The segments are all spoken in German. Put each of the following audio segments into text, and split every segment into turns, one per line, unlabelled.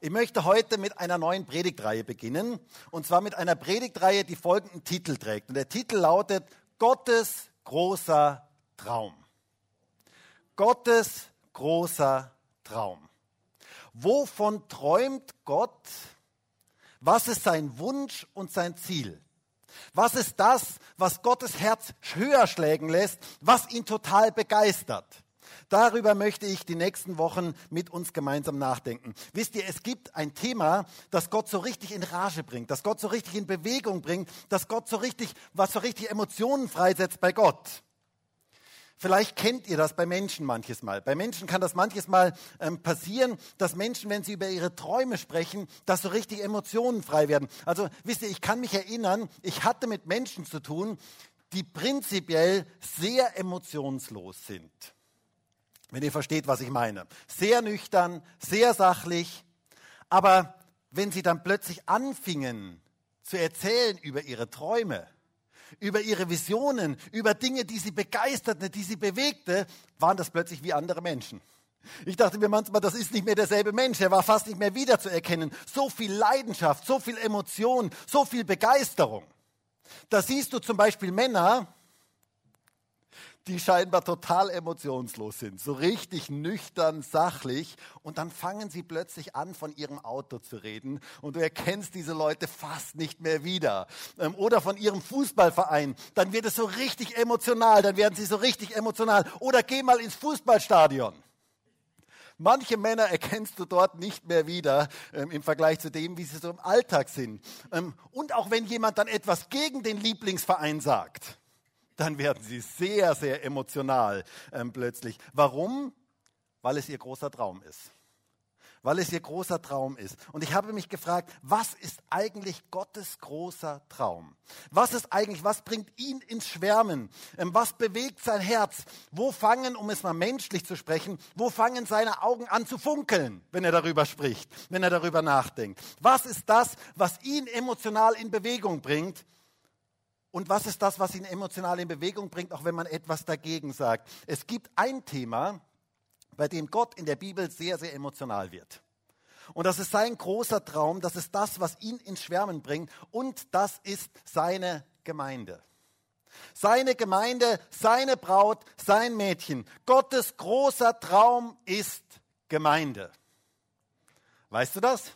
Ich möchte heute mit einer neuen Predigtreihe beginnen. Und zwar mit einer Predigtreihe, die folgenden Titel trägt. Und der Titel lautet Gottes großer Traum. Gottes großer Traum. Wovon träumt Gott? Was ist sein Wunsch und sein Ziel? Was ist das, was Gottes Herz höher schlägen lässt, was ihn total begeistert? Darüber möchte ich die nächsten Wochen mit uns gemeinsam nachdenken. Wisst ihr, es gibt ein Thema, das Gott so richtig in Rage bringt, das Gott so richtig in Bewegung bringt, das Gott so richtig, was so richtig Emotionen freisetzt bei Gott. Vielleicht kennt ihr das bei Menschen manches Mal. Bei Menschen kann das manches Mal ähm, passieren, dass Menschen, wenn sie über ihre Träume sprechen, dass so richtig Emotionen frei werden. Also wisst ihr, ich kann mich erinnern, ich hatte mit Menschen zu tun, die prinzipiell sehr emotionslos sind wenn ihr versteht, was ich meine. Sehr nüchtern, sehr sachlich, aber wenn sie dann plötzlich anfingen zu erzählen über ihre Träume, über ihre Visionen, über Dinge, die sie begeisterten, die sie bewegte, waren das plötzlich wie andere Menschen. Ich dachte mir manchmal, das ist nicht mehr derselbe Mensch. Er war fast nicht mehr wiederzuerkennen. So viel Leidenschaft, so viel Emotion, so viel Begeisterung. Da siehst du zum Beispiel Männer, die scheinbar total emotionslos sind, so richtig nüchtern, sachlich. Und dann fangen sie plötzlich an, von ihrem Auto zu reden. Und du erkennst diese Leute fast nicht mehr wieder. Ähm, oder von ihrem Fußballverein. Dann wird es so richtig emotional. Dann werden sie so richtig emotional. Oder geh mal ins Fußballstadion. Manche Männer erkennst du dort nicht mehr wieder ähm, im Vergleich zu dem, wie sie so im Alltag sind. Ähm, und auch wenn jemand dann etwas gegen den Lieblingsverein sagt dann werden sie sehr, sehr emotional ähm, plötzlich. Warum? Weil es ihr großer Traum ist. Weil es ihr großer Traum ist. Und ich habe mich gefragt, was ist eigentlich Gottes großer Traum? Was ist eigentlich, was bringt ihn ins Schwärmen? Ähm, was bewegt sein Herz? Wo fangen, um es mal menschlich zu sprechen, wo fangen seine Augen an zu funkeln, wenn er darüber spricht, wenn er darüber nachdenkt? Was ist das, was ihn emotional in Bewegung bringt? Und was ist das, was ihn emotional in Bewegung bringt, auch wenn man etwas dagegen sagt? Es gibt ein Thema, bei dem Gott in der Bibel sehr, sehr emotional wird. Und das ist sein großer Traum, das ist das, was ihn ins Schwärmen bringt und das ist seine Gemeinde. Seine Gemeinde, seine Braut, sein Mädchen. Gottes großer Traum ist Gemeinde. Weißt du das?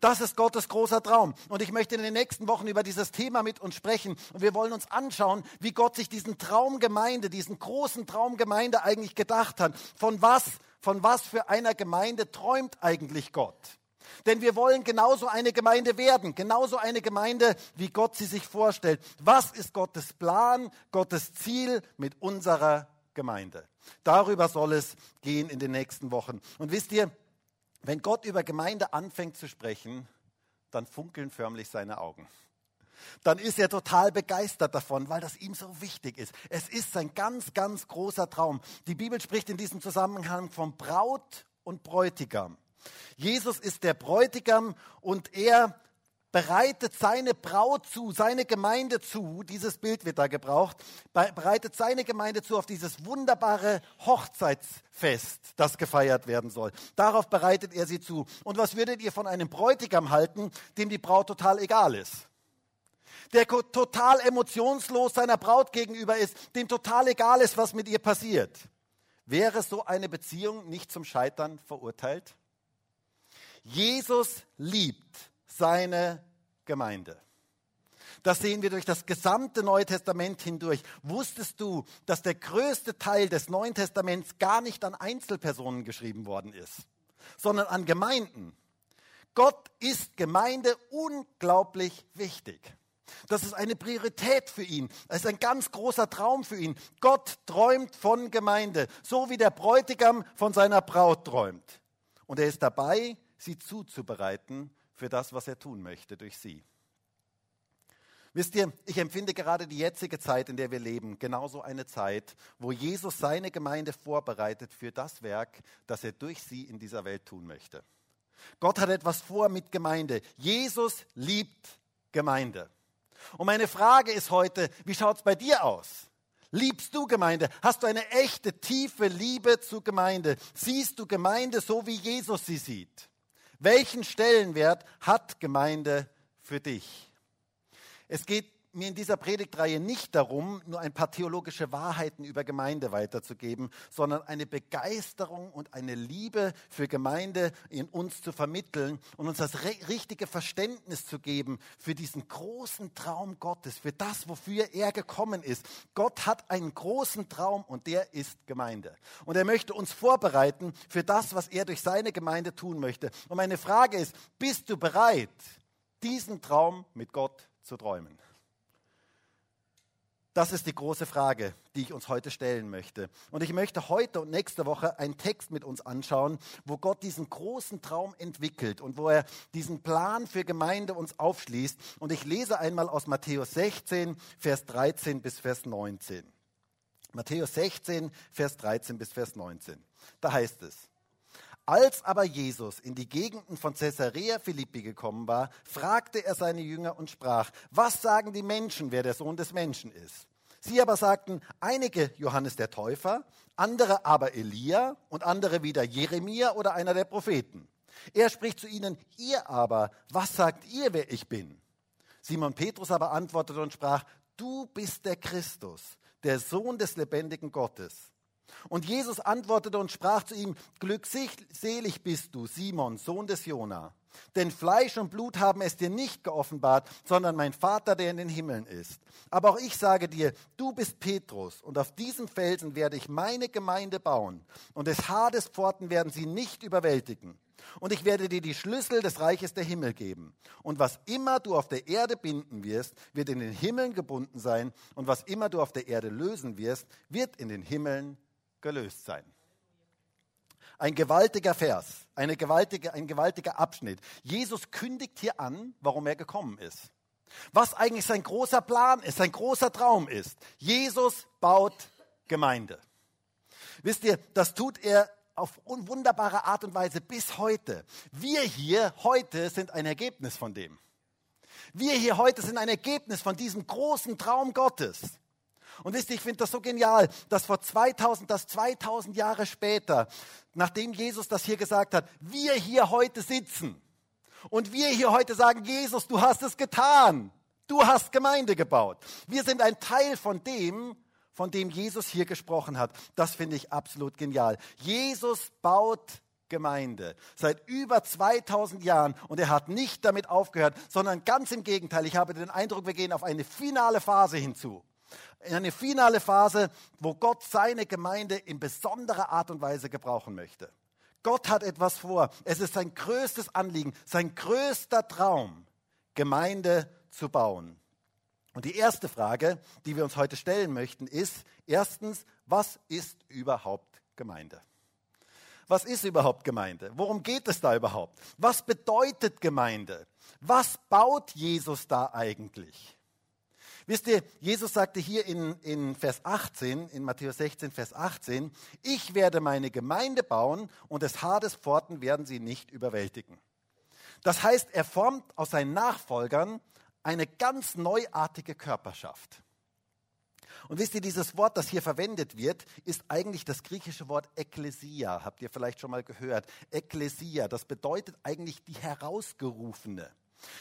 Das ist Gottes großer Traum. Und ich möchte in den nächsten Wochen über dieses Thema mit uns sprechen. Und wir wollen uns anschauen, wie Gott sich diesen Traumgemeinde, diesen großen Traumgemeinde eigentlich gedacht hat. Von was, von was für einer Gemeinde träumt eigentlich Gott? Denn wir wollen genauso eine Gemeinde werden, genauso eine Gemeinde, wie Gott sie sich vorstellt. Was ist Gottes Plan, Gottes Ziel mit unserer Gemeinde? Darüber soll es gehen in den nächsten Wochen. Und wisst ihr, wenn Gott über Gemeinde anfängt zu sprechen, dann funkeln förmlich seine Augen. Dann ist er total begeistert davon, weil das ihm so wichtig ist. Es ist sein ganz, ganz großer Traum. Die Bibel spricht in diesem Zusammenhang von Braut und Bräutigam. Jesus ist der Bräutigam und er bereitet seine Braut zu, seine Gemeinde zu, dieses Bild wird da gebraucht, bereitet seine Gemeinde zu auf dieses wunderbare Hochzeitsfest, das gefeiert werden soll. Darauf bereitet er sie zu. Und was würdet ihr von einem Bräutigam halten, dem die Braut total egal ist? Der total emotionslos seiner Braut gegenüber ist, dem total egal ist, was mit ihr passiert. Wäre so eine Beziehung nicht zum Scheitern verurteilt? Jesus liebt seine Gemeinde. Das sehen wir durch das gesamte Neue Testament hindurch. Wusstest du, dass der größte Teil des Neuen Testaments gar nicht an Einzelpersonen geschrieben worden ist, sondern an Gemeinden? Gott ist Gemeinde unglaublich wichtig. Das ist eine Priorität für ihn. Es ist ein ganz großer Traum für ihn. Gott träumt von Gemeinde, so wie der Bräutigam von seiner Braut träumt. Und er ist dabei, sie zuzubereiten für das, was er tun möchte durch sie. Wisst ihr, ich empfinde gerade die jetzige Zeit, in der wir leben, genauso eine Zeit, wo Jesus seine Gemeinde vorbereitet für das Werk, das er durch sie in dieser Welt tun möchte. Gott hat etwas vor mit Gemeinde. Jesus liebt Gemeinde. Und meine Frage ist heute, wie schaut es bei dir aus? Liebst du Gemeinde? Hast du eine echte, tiefe Liebe zu Gemeinde? Siehst du Gemeinde so, wie Jesus sie sieht? Welchen Stellenwert hat Gemeinde für dich? Es geht mir in dieser Predigtreihe nicht darum, nur ein paar theologische Wahrheiten über Gemeinde weiterzugeben, sondern eine Begeisterung und eine Liebe für Gemeinde in uns zu vermitteln und uns das richtige Verständnis zu geben für diesen großen Traum Gottes, für das, wofür er gekommen ist. Gott hat einen großen Traum und der ist Gemeinde. Und er möchte uns vorbereiten für das, was er durch seine Gemeinde tun möchte. Und meine Frage ist, bist du bereit, diesen Traum mit Gott zu träumen? Das ist die große Frage, die ich uns heute stellen möchte. Und ich möchte heute und nächste Woche einen Text mit uns anschauen, wo Gott diesen großen Traum entwickelt und wo er diesen Plan für Gemeinde uns aufschließt. Und ich lese einmal aus Matthäus 16, Vers 13 bis Vers 19. Matthäus 16, Vers 13 bis Vers 19. Da heißt es, als aber Jesus in die Gegenden von Caesarea Philippi gekommen war, fragte er seine Jünger und sprach, was sagen die Menschen, wer der Sohn des Menschen ist? Sie aber sagten, einige Johannes der Täufer, andere aber Elia und andere wieder Jeremia oder einer der Propheten. Er spricht zu ihnen, ihr aber, was sagt ihr, wer ich bin? Simon Petrus aber antwortete und sprach, du bist der Christus, der Sohn des lebendigen Gottes. Und Jesus antwortete und sprach zu ihm, glückselig bist du, Simon, Sohn des Jona. Denn Fleisch und Blut haben es dir nicht geoffenbart, sondern mein Vater, der in den Himmeln ist. Aber auch ich sage dir, du bist Petrus, und auf diesem Felsen werde ich meine Gemeinde bauen, und des Hades Pforten werden sie nicht überwältigen. Und ich werde dir die Schlüssel des Reiches der Himmel geben. Und was immer du auf der Erde binden wirst, wird in den Himmeln gebunden sein. Und was immer du auf der Erde lösen wirst, wird in den Himmeln gelöst sein. Ein gewaltiger Vers, eine gewaltige, ein gewaltiger Abschnitt. Jesus kündigt hier an, warum er gekommen ist. Was eigentlich sein großer Plan ist, sein großer Traum ist. Jesus baut Gemeinde. Wisst ihr, das tut er auf wunderbare Art und Weise bis heute. Wir hier heute sind ein Ergebnis von dem. Wir hier heute sind ein Ergebnis von diesem großen Traum Gottes. Und wisst ihr, ich finde das so genial, dass vor 2000, dass 2000 Jahre später, nachdem Jesus das hier gesagt hat, wir hier heute sitzen und wir hier heute sagen, Jesus, du hast es getan. Du hast Gemeinde gebaut. Wir sind ein Teil von dem, von dem Jesus hier gesprochen hat. Das finde ich absolut genial. Jesus baut Gemeinde seit über 2000 Jahren und er hat nicht damit aufgehört, sondern ganz im Gegenteil. Ich habe den Eindruck, wir gehen auf eine finale Phase hinzu in eine finale Phase, wo Gott seine Gemeinde in besonderer Art und Weise gebrauchen möchte. Gott hat etwas vor. Es ist sein größtes Anliegen, sein größter Traum, Gemeinde zu bauen. Und die erste Frage, die wir uns heute stellen möchten, ist erstens, was ist überhaupt Gemeinde? Was ist überhaupt Gemeinde? Worum geht es da überhaupt? Was bedeutet Gemeinde? Was baut Jesus da eigentlich? Wisst ihr, Jesus sagte hier in, in Vers 18, in Matthäus 16, Vers 18, ich werde meine Gemeinde bauen und des Hades Pforten werden sie nicht überwältigen. Das heißt, er formt aus seinen Nachfolgern eine ganz neuartige Körperschaft. Und wisst ihr, dieses Wort, das hier verwendet wird, ist eigentlich das griechische Wort Ekklesia. Habt ihr vielleicht schon mal gehört? Ekklesia, das bedeutet eigentlich die Herausgerufene.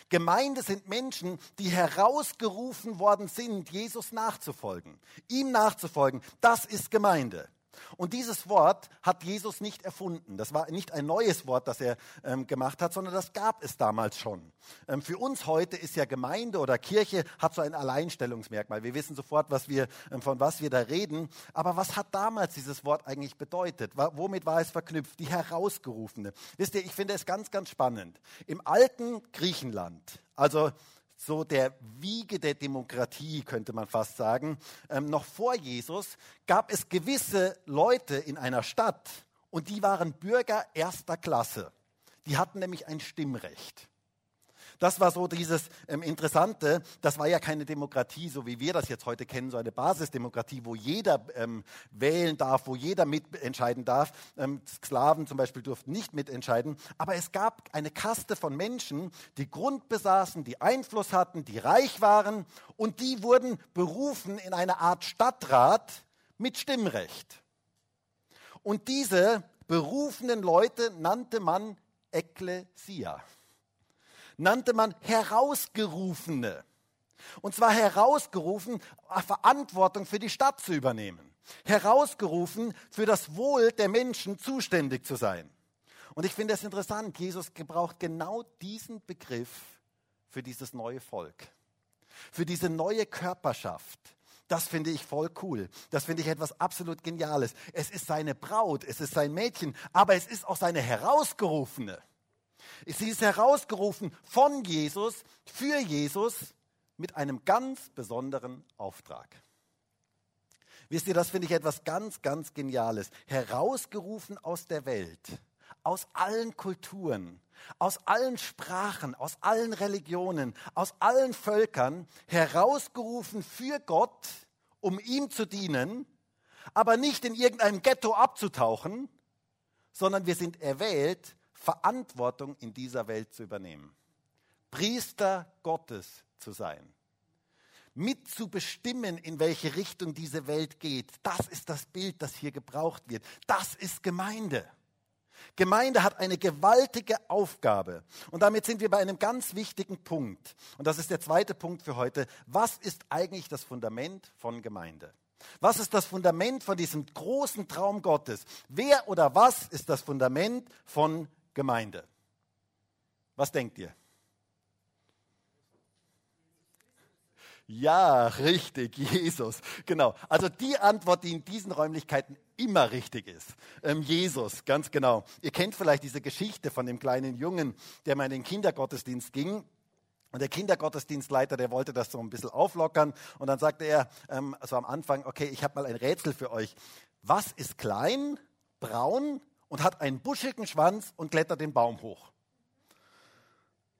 Gemeinde sind Menschen, die herausgerufen worden sind, Jesus nachzufolgen, ihm nachzufolgen. Das ist Gemeinde. Und dieses Wort hat Jesus nicht erfunden. Das war nicht ein neues Wort, das er ähm, gemacht hat, sondern das gab es damals schon. Ähm, für uns heute ist ja Gemeinde oder Kirche hat so ein Alleinstellungsmerkmal. Wir wissen sofort, was wir, ähm, von was wir da reden. Aber was hat damals dieses Wort eigentlich bedeutet? War, womit war es verknüpft? Die Herausgerufene. Wisst ihr, ich finde es ganz, ganz spannend. Im alten Griechenland, also so der Wiege der Demokratie, könnte man fast sagen. Ähm, noch vor Jesus gab es gewisse Leute in einer Stadt und die waren Bürger erster Klasse. Die hatten nämlich ein Stimmrecht. Das war so dieses ähm, Interessante. Das war ja keine Demokratie, so wie wir das jetzt heute kennen, so eine Basisdemokratie, wo jeder ähm, wählen darf, wo jeder mitentscheiden darf. Ähm, Sklaven zum Beispiel durften nicht mitentscheiden. Aber es gab eine Kaste von Menschen, die Grund besaßen, die Einfluss hatten, die reich waren und die wurden berufen in eine Art Stadtrat mit Stimmrecht. Und diese berufenen Leute nannte man Ekklesia. Nannte man Herausgerufene. Und zwar herausgerufen, Verantwortung für die Stadt zu übernehmen. Herausgerufen, für das Wohl der Menschen zuständig zu sein. Und ich finde es interessant, Jesus gebraucht genau diesen Begriff für dieses neue Volk, für diese neue Körperschaft. Das finde ich voll cool. Das finde ich etwas absolut Geniales. Es ist seine Braut, es ist sein Mädchen, aber es ist auch seine Herausgerufene. Sie ist herausgerufen von Jesus, für Jesus, mit einem ganz besonderen Auftrag. Wisst ihr, das finde ich etwas ganz, ganz Geniales. Herausgerufen aus der Welt, aus allen Kulturen, aus allen Sprachen, aus allen Religionen, aus allen Völkern, herausgerufen für Gott, um ihm zu dienen, aber nicht in irgendeinem Ghetto abzutauchen, sondern wir sind erwählt, Verantwortung in dieser Welt zu übernehmen. Priester Gottes zu sein mitzubestimmen, in welche Richtung diese Welt geht. Das ist das Bild, das hier gebraucht wird. Das ist Gemeinde. Gemeinde hat eine gewaltige Aufgabe. Und damit sind wir bei einem ganz wichtigen Punkt. Und das ist der zweite Punkt für heute. Was ist eigentlich das Fundament von Gemeinde? Was ist das Fundament von diesem großen Traum Gottes? Wer oder was ist das Fundament von Gemeinde? Was denkt ihr? Ja, richtig, Jesus. Genau. Also die Antwort, die in diesen Räumlichkeiten immer richtig ist. Ähm, Jesus, ganz genau. Ihr kennt vielleicht diese Geschichte von dem kleinen Jungen, der mal in den Kindergottesdienst ging. Und der Kindergottesdienstleiter, der wollte das so ein bisschen auflockern. Und dann sagte er ähm, also am Anfang, okay, ich habe mal ein Rätsel für euch. Was ist klein, braun und hat einen buschigen Schwanz und klettert den Baum hoch?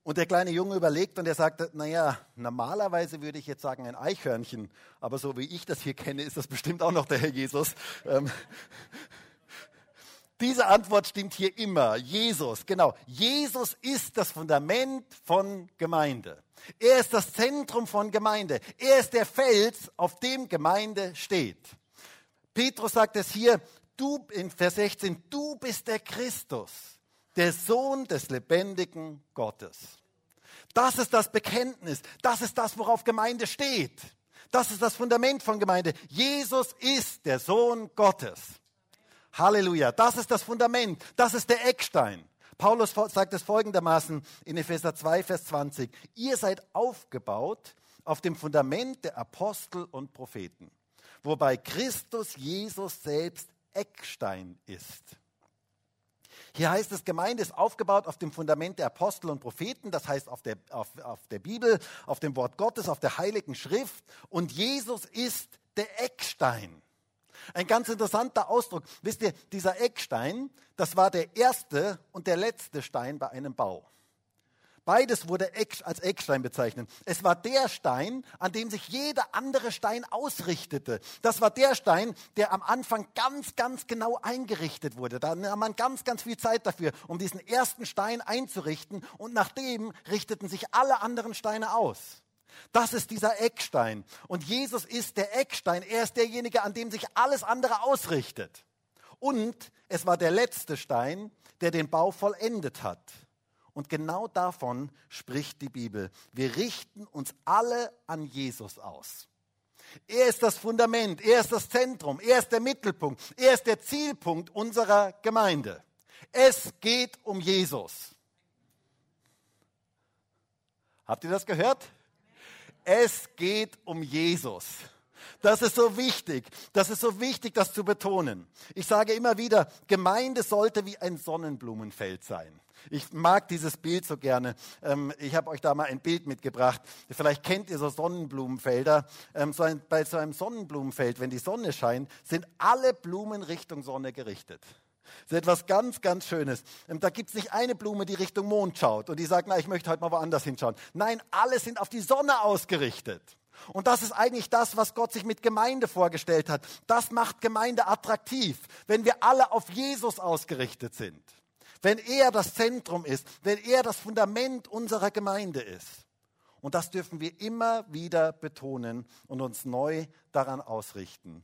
Und der kleine Junge überlegt und er sagt, naja, normalerweise würde ich jetzt sagen ein Eichhörnchen, aber so wie ich das hier kenne, ist das bestimmt auch noch der Herr Jesus. Ähm, diese Antwort stimmt hier immer. Jesus, genau. Jesus ist das Fundament von Gemeinde. Er ist das Zentrum von Gemeinde. Er ist der Fels, auf dem Gemeinde steht. Petrus sagt es hier, du in Vers 16, du bist der Christus der Sohn des lebendigen Gottes. Das ist das Bekenntnis. Das ist das, worauf Gemeinde steht. Das ist das Fundament von Gemeinde. Jesus ist der Sohn Gottes. Halleluja. Das ist das Fundament. Das ist der Eckstein. Paulus sagt es folgendermaßen in Epheser 2, Vers 20. Ihr seid aufgebaut auf dem Fundament der Apostel und Propheten, wobei Christus Jesus selbst Eckstein ist. Hier heißt es, Gemeinde ist aufgebaut auf dem Fundament der Apostel und Propheten, das heißt auf der, auf, auf der Bibel, auf dem Wort Gottes, auf der Heiligen Schrift. Und Jesus ist der Eckstein. Ein ganz interessanter Ausdruck. Wisst ihr, dieser Eckstein, das war der erste und der letzte Stein bei einem Bau. Beides wurde als Eckstein bezeichnet. Es war der Stein, an dem sich jeder andere Stein ausrichtete. Das war der Stein, der am Anfang ganz, ganz genau eingerichtet wurde. Da nahm man ganz, ganz viel Zeit dafür, um diesen ersten Stein einzurichten. Und nach dem richteten sich alle anderen Steine aus. Das ist dieser Eckstein. Und Jesus ist der Eckstein. Er ist derjenige, an dem sich alles andere ausrichtet. Und es war der letzte Stein, der den Bau vollendet hat. Und genau davon spricht die Bibel. Wir richten uns alle an Jesus aus. Er ist das Fundament, er ist das Zentrum, er ist der Mittelpunkt, er ist der Zielpunkt unserer Gemeinde. Es geht um Jesus. Habt ihr das gehört? Es geht um Jesus. Das ist so wichtig. Das ist so wichtig, das zu betonen. Ich sage immer wieder, Gemeinde sollte wie ein Sonnenblumenfeld sein. Ich mag dieses Bild so gerne. Ähm, ich habe euch da mal ein Bild mitgebracht. Vielleicht kennt ihr so Sonnenblumenfelder. Ähm, bei so einem Sonnenblumenfeld, wenn die Sonne scheint, sind alle Blumen Richtung Sonne gerichtet. Das ist etwas ganz, ganz Schönes. Ähm, da gibt es nicht eine Blume, die Richtung Mond schaut und die sagt, na, ich möchte heute mal woanders hinschauen. Nein, alle sind auf die Sonne ausgerichtet. Und das ist eigentlich das, was Gott sich mit Gemeinde vorgestellt hat. Das macht Gemeinde attraktiv, wenn wir alle auf Jesus ausgerichtet sind wenn er das Zentrum ist, wenn er das Fundament unserer Gemeinde ist. Und das dürfen wir immer wieder betonen und uns neu daran ausrichten.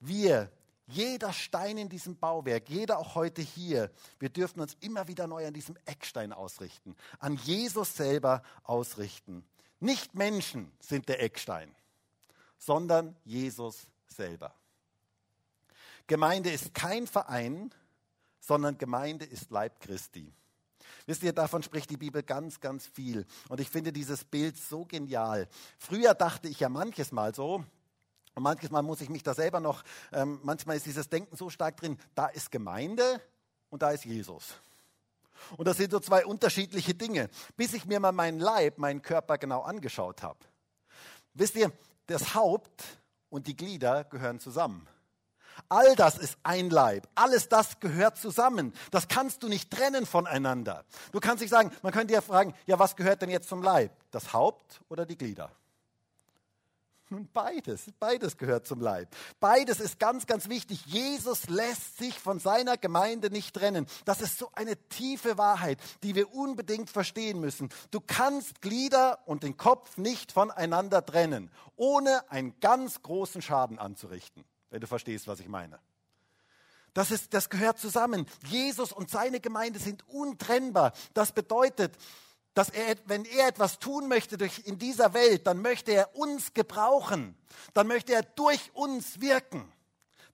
Wir, Jeder Stein in diesem Bauwerk, jeder auch heute hier, wir dürfen uns immer wieder neu an diesem Eckstein ausrichten, an Jesus selber ausrichten. Nicht Menschen sind der Eckstein, sondern Jesus selber. Gemeinde ist kein Verein, sondern Gemeinde ist Leib Christi. Wisst ihr, davon spricht die Bibel ganz, ganz viel. Und ich finde dieses Bild so genial. Früher dachte ich ja manches Mal so, und manches Mal muss ich mich da selber noch, ähm, manchmal ist dieses Denken so stark drin, da ist Gemeinde und da ist Jesus. Und das sind so zwei unterschiedliche Dinge, bis ich mir mal meinen Leib, meinen Körper genau angeschaut habe. Wisst ihr, das Haupt und die Glieder gehören zusammen. All das ist ein Leib. Alles das gehört zusammen. Das kannst du nicht trennen voneinander. Du kannst nicht sagen, man könnte ja fragen, ja, was gehört denn jetzt zum Leib? Das Haupt oder die Glieder? Nun, beides, beides gehört zum Leib. Beides ist ganz, ganz wichtig. Jesus lässt sich von seiner Gemeinde nicht trennen. Das ist so eine tiefe Wahrheit, die wir unbedingt verstehen müssen. Du kannst Glieder und den Kopf nicht voneinander trennen, ohne einen ganz großen Schaden anzurichten, wenn du verstehst, was ich meine. Das, ist, das gehört zusammen. Jesus und seine Gemeinde sind untrennbar. Das bedeutet, dass er, wenn er etwas tun möchte durch, in dieser Welt, dann möchte er uns gebrauchen. Dann möchte er durch uns wirken.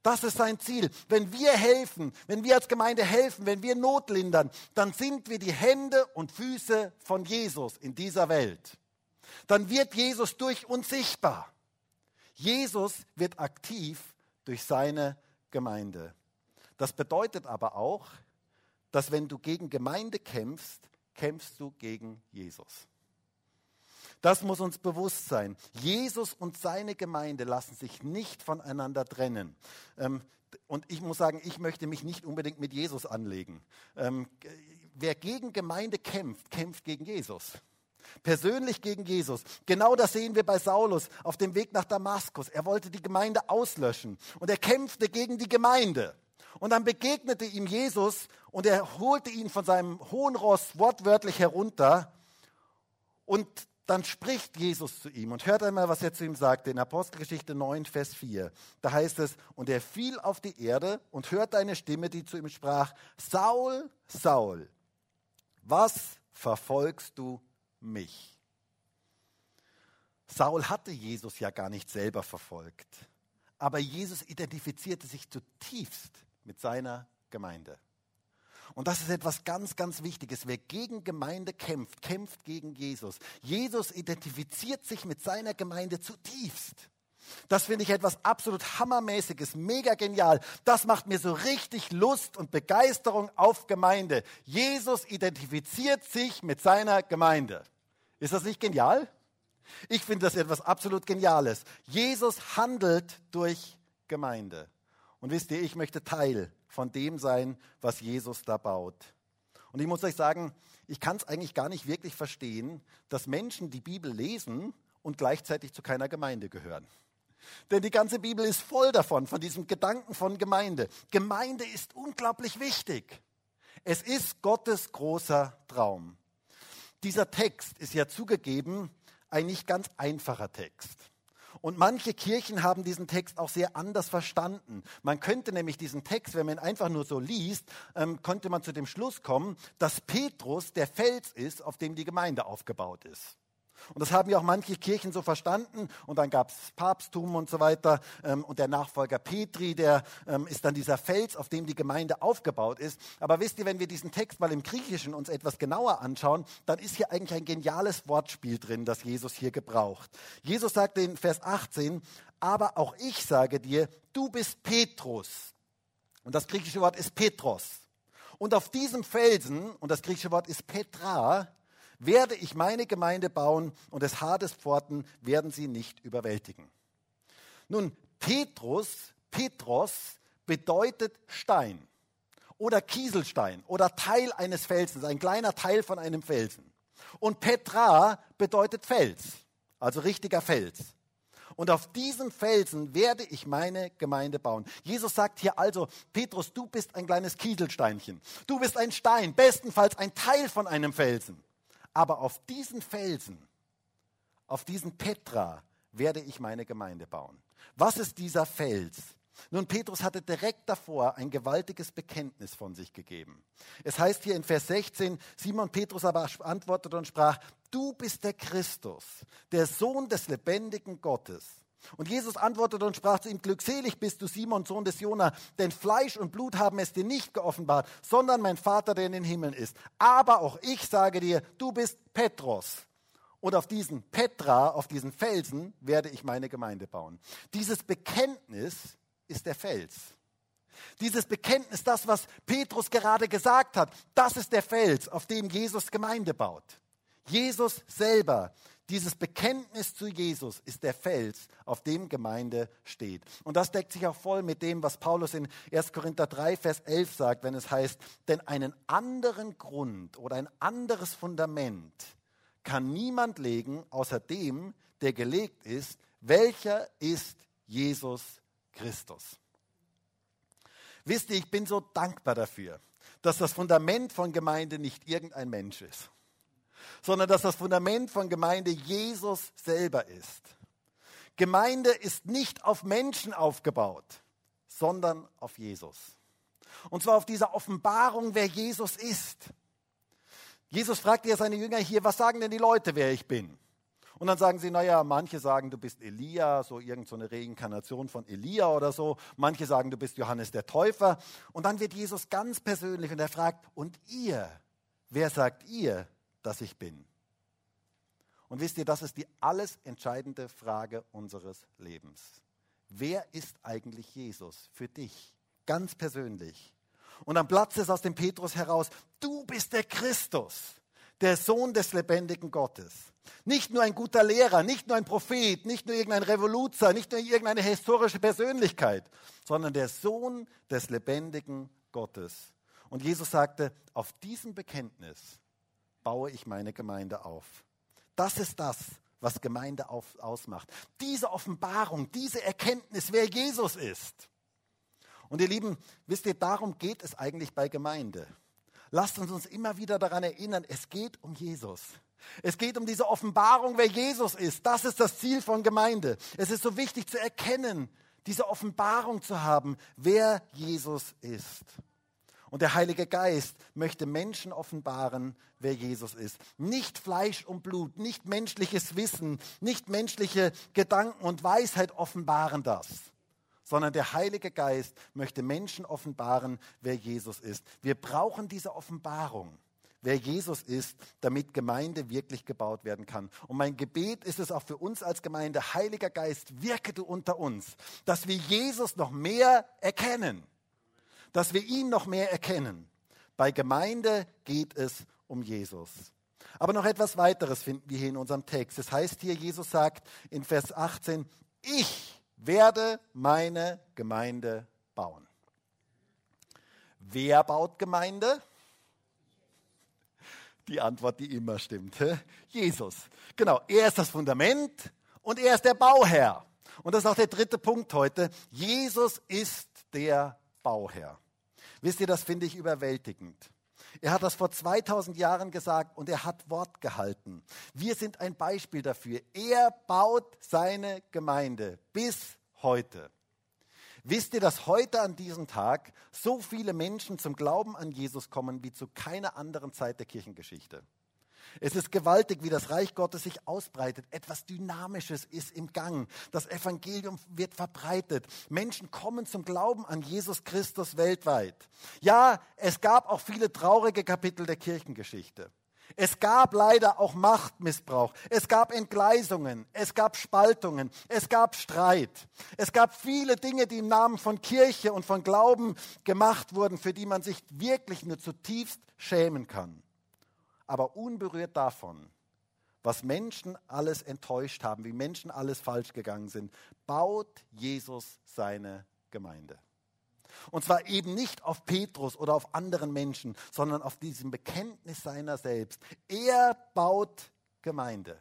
Das ist sein Ziel. Wenn wir helfen, wenn wir als Gemeinde helfen, wenn wir Not lindern, dann sind wir die Hände und Füße von Jesus in dieser Welt. Dann wird Jesus durch uns sichtbar. Jesus wird aktiv durch seine Gemeinde. Das bedeutet aber auch, dass wenn du gegen Gemeinde kämpfst, kämpfst du gegen Jesus. Das muss uns bewusst sein. Jesus und seine Gemeinde lassen sich nicht voneinander trennen. Ähm, und ich muss sagen, ich möchte mich nicht unbedingt mit Jesus anlegen. Ähm, wer gegen Gemeinde kämpft, kämpft gegen Jesus. Persönlich gegen Jesus. Genau das sehen wir bei Saulus auf dem Weg nach Damaskus. Er wollte die Gemeinde auslöschen und er kämpfte gegen die Gemeinde. Und dann begegnete ihm Jesus und er holte ihn von seinem hohen Ross wortwörtlich herunter. Und dann spricht Jesus zu ihm und hört einmal, was er zu ihm sagte in Apostelgeschichte 9, Vers 4. Da heißt es, und er fiel auf die Erde und hörte eine Stimme, die zu ihm sprach, Saul, Saul, was verfolgst du mich? Saul hatte Jesus ja gar nicht selber verfolgt, aber Jesus identifizierte sich zutiefst mit seiner Gemeinde. Und das ist etwas ganz, ganz Wichtiges. Wer gegen Gemeinde kämpft, kämpft gegen Jesus. Jesus identifiziert sich mit seiner Gemeinde zutiefst. Das finde ich etwas absolut Hammermäßiges, mega genial. Das macht mir so richtig Lust und Begeisterung auf Gemeinde. Jesus identifiziert sich mit seiner Gemeinde. Ist das nicht genial? Ich finde das etwas absolut Geniales. Jesus handelt durch Gemeinde. Und wisst ihr, ich möchte Teil von dem sein, was Jesus da baut. Und ich muss euch sagen, ich kann es eigentlich gar nicht wirklich verstehen, dass Menschen die Bibel lesen und gleichzeitig zu keiner Gemeinde gehören. Denn die ganze Bibel ist voll davon, von diesem Gedanken von Gemeinde. Gemeinde ist unglaublich wichtig. Es ist Gottes großer Traum. Dieser Text ist ja zugegeben ein nicht ganz einfacher Text. Und manche Kirchen haben diesen Text auch sehr anders verstanden. Man könnte nämlich diesen Text, wenn man ihn einfach nur so liest, ähm, könnte man zu dem Schluss kommen, dass Petrus der Fels ist, auf dem die Gemeinde aufgebaut ist. Und das haben ja auch manche Kirchen so verstanden. Und dann gab es Papsttum und so weiter. Ähm, und der Nachfolger Petri, der ähm, ist dann dieser Fels, auf dem die Gemeinde aufgebaut ist. Aber wisst ihr, wenn wir diesen Text mal im Griechischen uns etwas genauer anschauen, dann ist hier eigentlich ein geniales Wortspiel drin, das Jesus hier gebraucht. Jesus sagte in Vers 18, aber auch ich sage dir, du bist Petrus. Und das griechische Wort ist Petros. Und auf diesem Felsen, und das griechische Wort ist Petra, werde ich meine Gemeinde bauen und des Hades Pforten werden sie nicht überwältigen. Nun, Petrus, Petros bedeutet Stein oder Kieselstein oder Teil eines Felsens, ein kleiner Teil von einem Felsen. Und Petra bedeutet Fels, also richtiger Fels. Und auf diesem Felsen werde ich meine Gemeinde bauen. Jesus sagt hier also, Petrus, du bist ein kleines Kieselsteinchen. Du bist ein Stein, bestenfalls ein Teil von einem Felsen. Aber auf diesen Felsen, auf diesen Petra, werde ich meine Gemeinde bauen. Was ist dieser Fels? Nun, Petrus hatte direkt davor ein gewaltiges Bekenntnis von sich gegeben. Es heißt hier in Vers 16, Simon Petrus aber antwortete und sprach, du bist der Christus, der Sohn des lebendigen Gottes. Und Jesus antwortete und sprach zu ihm, glückselig bist du Simon, Sohn des Jona, denn Fleisch und Blut haben es dir nicht geoffenbart, sondern mein Vater, der in den Himmeln ist. Aber auch ich sage dir, du bist Petros. Und auf diesen Petra, auf diesen Felsen werde ich meine Gemeinde bauen. Dieses Bekenntnis ist der Fels. Dieses Bekenntnis, das, was Petrus gerade gesagt hat, das ist der Fels, auf dem Jesus Gemeinde baut. Jesus selber, dieses Bekenntnis zu Jesus ist der Fels, auf dem Gemeinde steht. Und das deckt sich auch voll mit dem, was Paulus in 1 Korinther 3, Vers 11 sagt, wenn es heißt, denn einen anderen Grund oder ein anderes Fundament kann niemand legen, außer dem, der gelegt ist, welcher ist Jesus Christus. Wisst ihr, ich bin so dankbar dafür, dass das Fundament von Gemeinde nicht irgendein Mensch ist, sondern dass das Fundament von Gemeinde Jesus selber ist. Gemeinde ist nicht auf Menschen aufgebaut, sondern auf Jesus. Und zwar auf dieser Offenbarung, wer Jesus ist. Jesus fragte ja seine Jünger hier, was sagen denn die Leute, wer ich bin? Und dann sagen sie, naja, manche sagen, du bist Elia, so irgendeine so Reinkarnation von Elia oder so. Manche sagen, du bist Johannes der Täufer. Und dann wird Jesus ganz persönlich und er fragt, und ihr, wer sagt ihr, dass ich bin? Und wisst ihr, das ist die alles entscheidende Frage unseres Lebens. Wer ist eigentlich Jesus für dich, ganz persönlich? Und dann platzt es aus dem Petrus heraus, du bist der Christus, der Sohn des lebendigen Gottes. Nicht nur ein guter Lehrer, nicht nur ein Prophet, nicht nur irgendein Revoluzer, nicht nur irgendeine historische Persönlichkeit, sondern der Sohn des lebendigen Gottes. Und Jesus sagte, auf diesem Bekenntnis baue ich meine Gemeinde auf. Das ist das, was Gemeinde auf, ausmacht. Diese Offenbarung, diese Erkenntnis, wer Jesus ist. Und ihr Lieben, wisst ihr, darum geht es eigentlich bei Gemeinde. Lasst uns uns immer wieder daran erinnern, es geht um Jesus. Es geht um diese Offenbarung, wer Jesus ist. Das ist das Ziel von Gemeinde. Es ist so wichtig zu erkennen, diese Offenbarung zu haben, wer Jesus ist. Und der Heilige Geist möchte Menschen offenbaren, wer Jesus ist. Nicht Fleisch und Blut, nicht menschliches Wissen, nicht menschliche Gedanken und Weisheit offenbaren das, sondern der Heilige Geist möchte Menschen offenbaren, wer Jesus ist. Wir brauchen diese Offenbarung wer Jesus ist, damit Gemeinde wirklich gebaut werden kann. Und mein Gebet ist es auch für uns als Gemeinde, Heiliger Geist, wirke du unter uns, dass wir Jesus noch mehr erkennen, dass wir ihn noch mehr erkennen. Bei Gemeinde geht es um Jesus. Aber noch etwas weiteres finden wir hier in unserem Text. Es heißt hier, Jesus sagt in Vers 18, ich werde meine Gemeinde bauen. Wer baut Gemeinde? Die Antwort, die immer stimmt. Jesus. Genau, er ist das Fundament und er ist der Bauherr. Und das ist auch der dritte Punkt heute. Jesus ist der Bauherr. Wisst ihr, das finde ich überwältigend. Er hat das vor 2000 Jahren gesagt und er hat Wort gehalten. Wir sind ein Beispiel dafür. Er baut seine Gemeinde bis heute. Wisst ihr, dass heute an diesem Tag so viele Menschen zum Glauben an Jesus kommen wie zu keiner anderen Zeit der Kirchengeschichte? Es ist gewaltig, wie das Reich Gottes sich ausbreitet. Etwas Dynamisches ist im Gang. Das Evangelium wird verbreitet. Menschen kommen zum Glauben an Jesus Christus weltweit. Ja, es gab auch viele traurige Kapitel der Kirchengeschichte. Es gab leider auch Machtmissbrauch. Es gab Entgleisungen. Es gab Spaltungen. Es gab Streit. Es gab viele Dinge, die im Namen von Kirche und von Glauben gemacht wurden, für die man sich wirklich nur zutiefst schämen kann. Aber unberührt davon, was Menschen alles enttäuscht haben, wie Menschen alles falsch gegangen sind, baut Jesus seine Gemeinde. Und zwar eben nicht auf Petrus oder auf anderen Menschen, sondern auf diesem Bekenntnis seiner selbst. Er baut Gemeinde.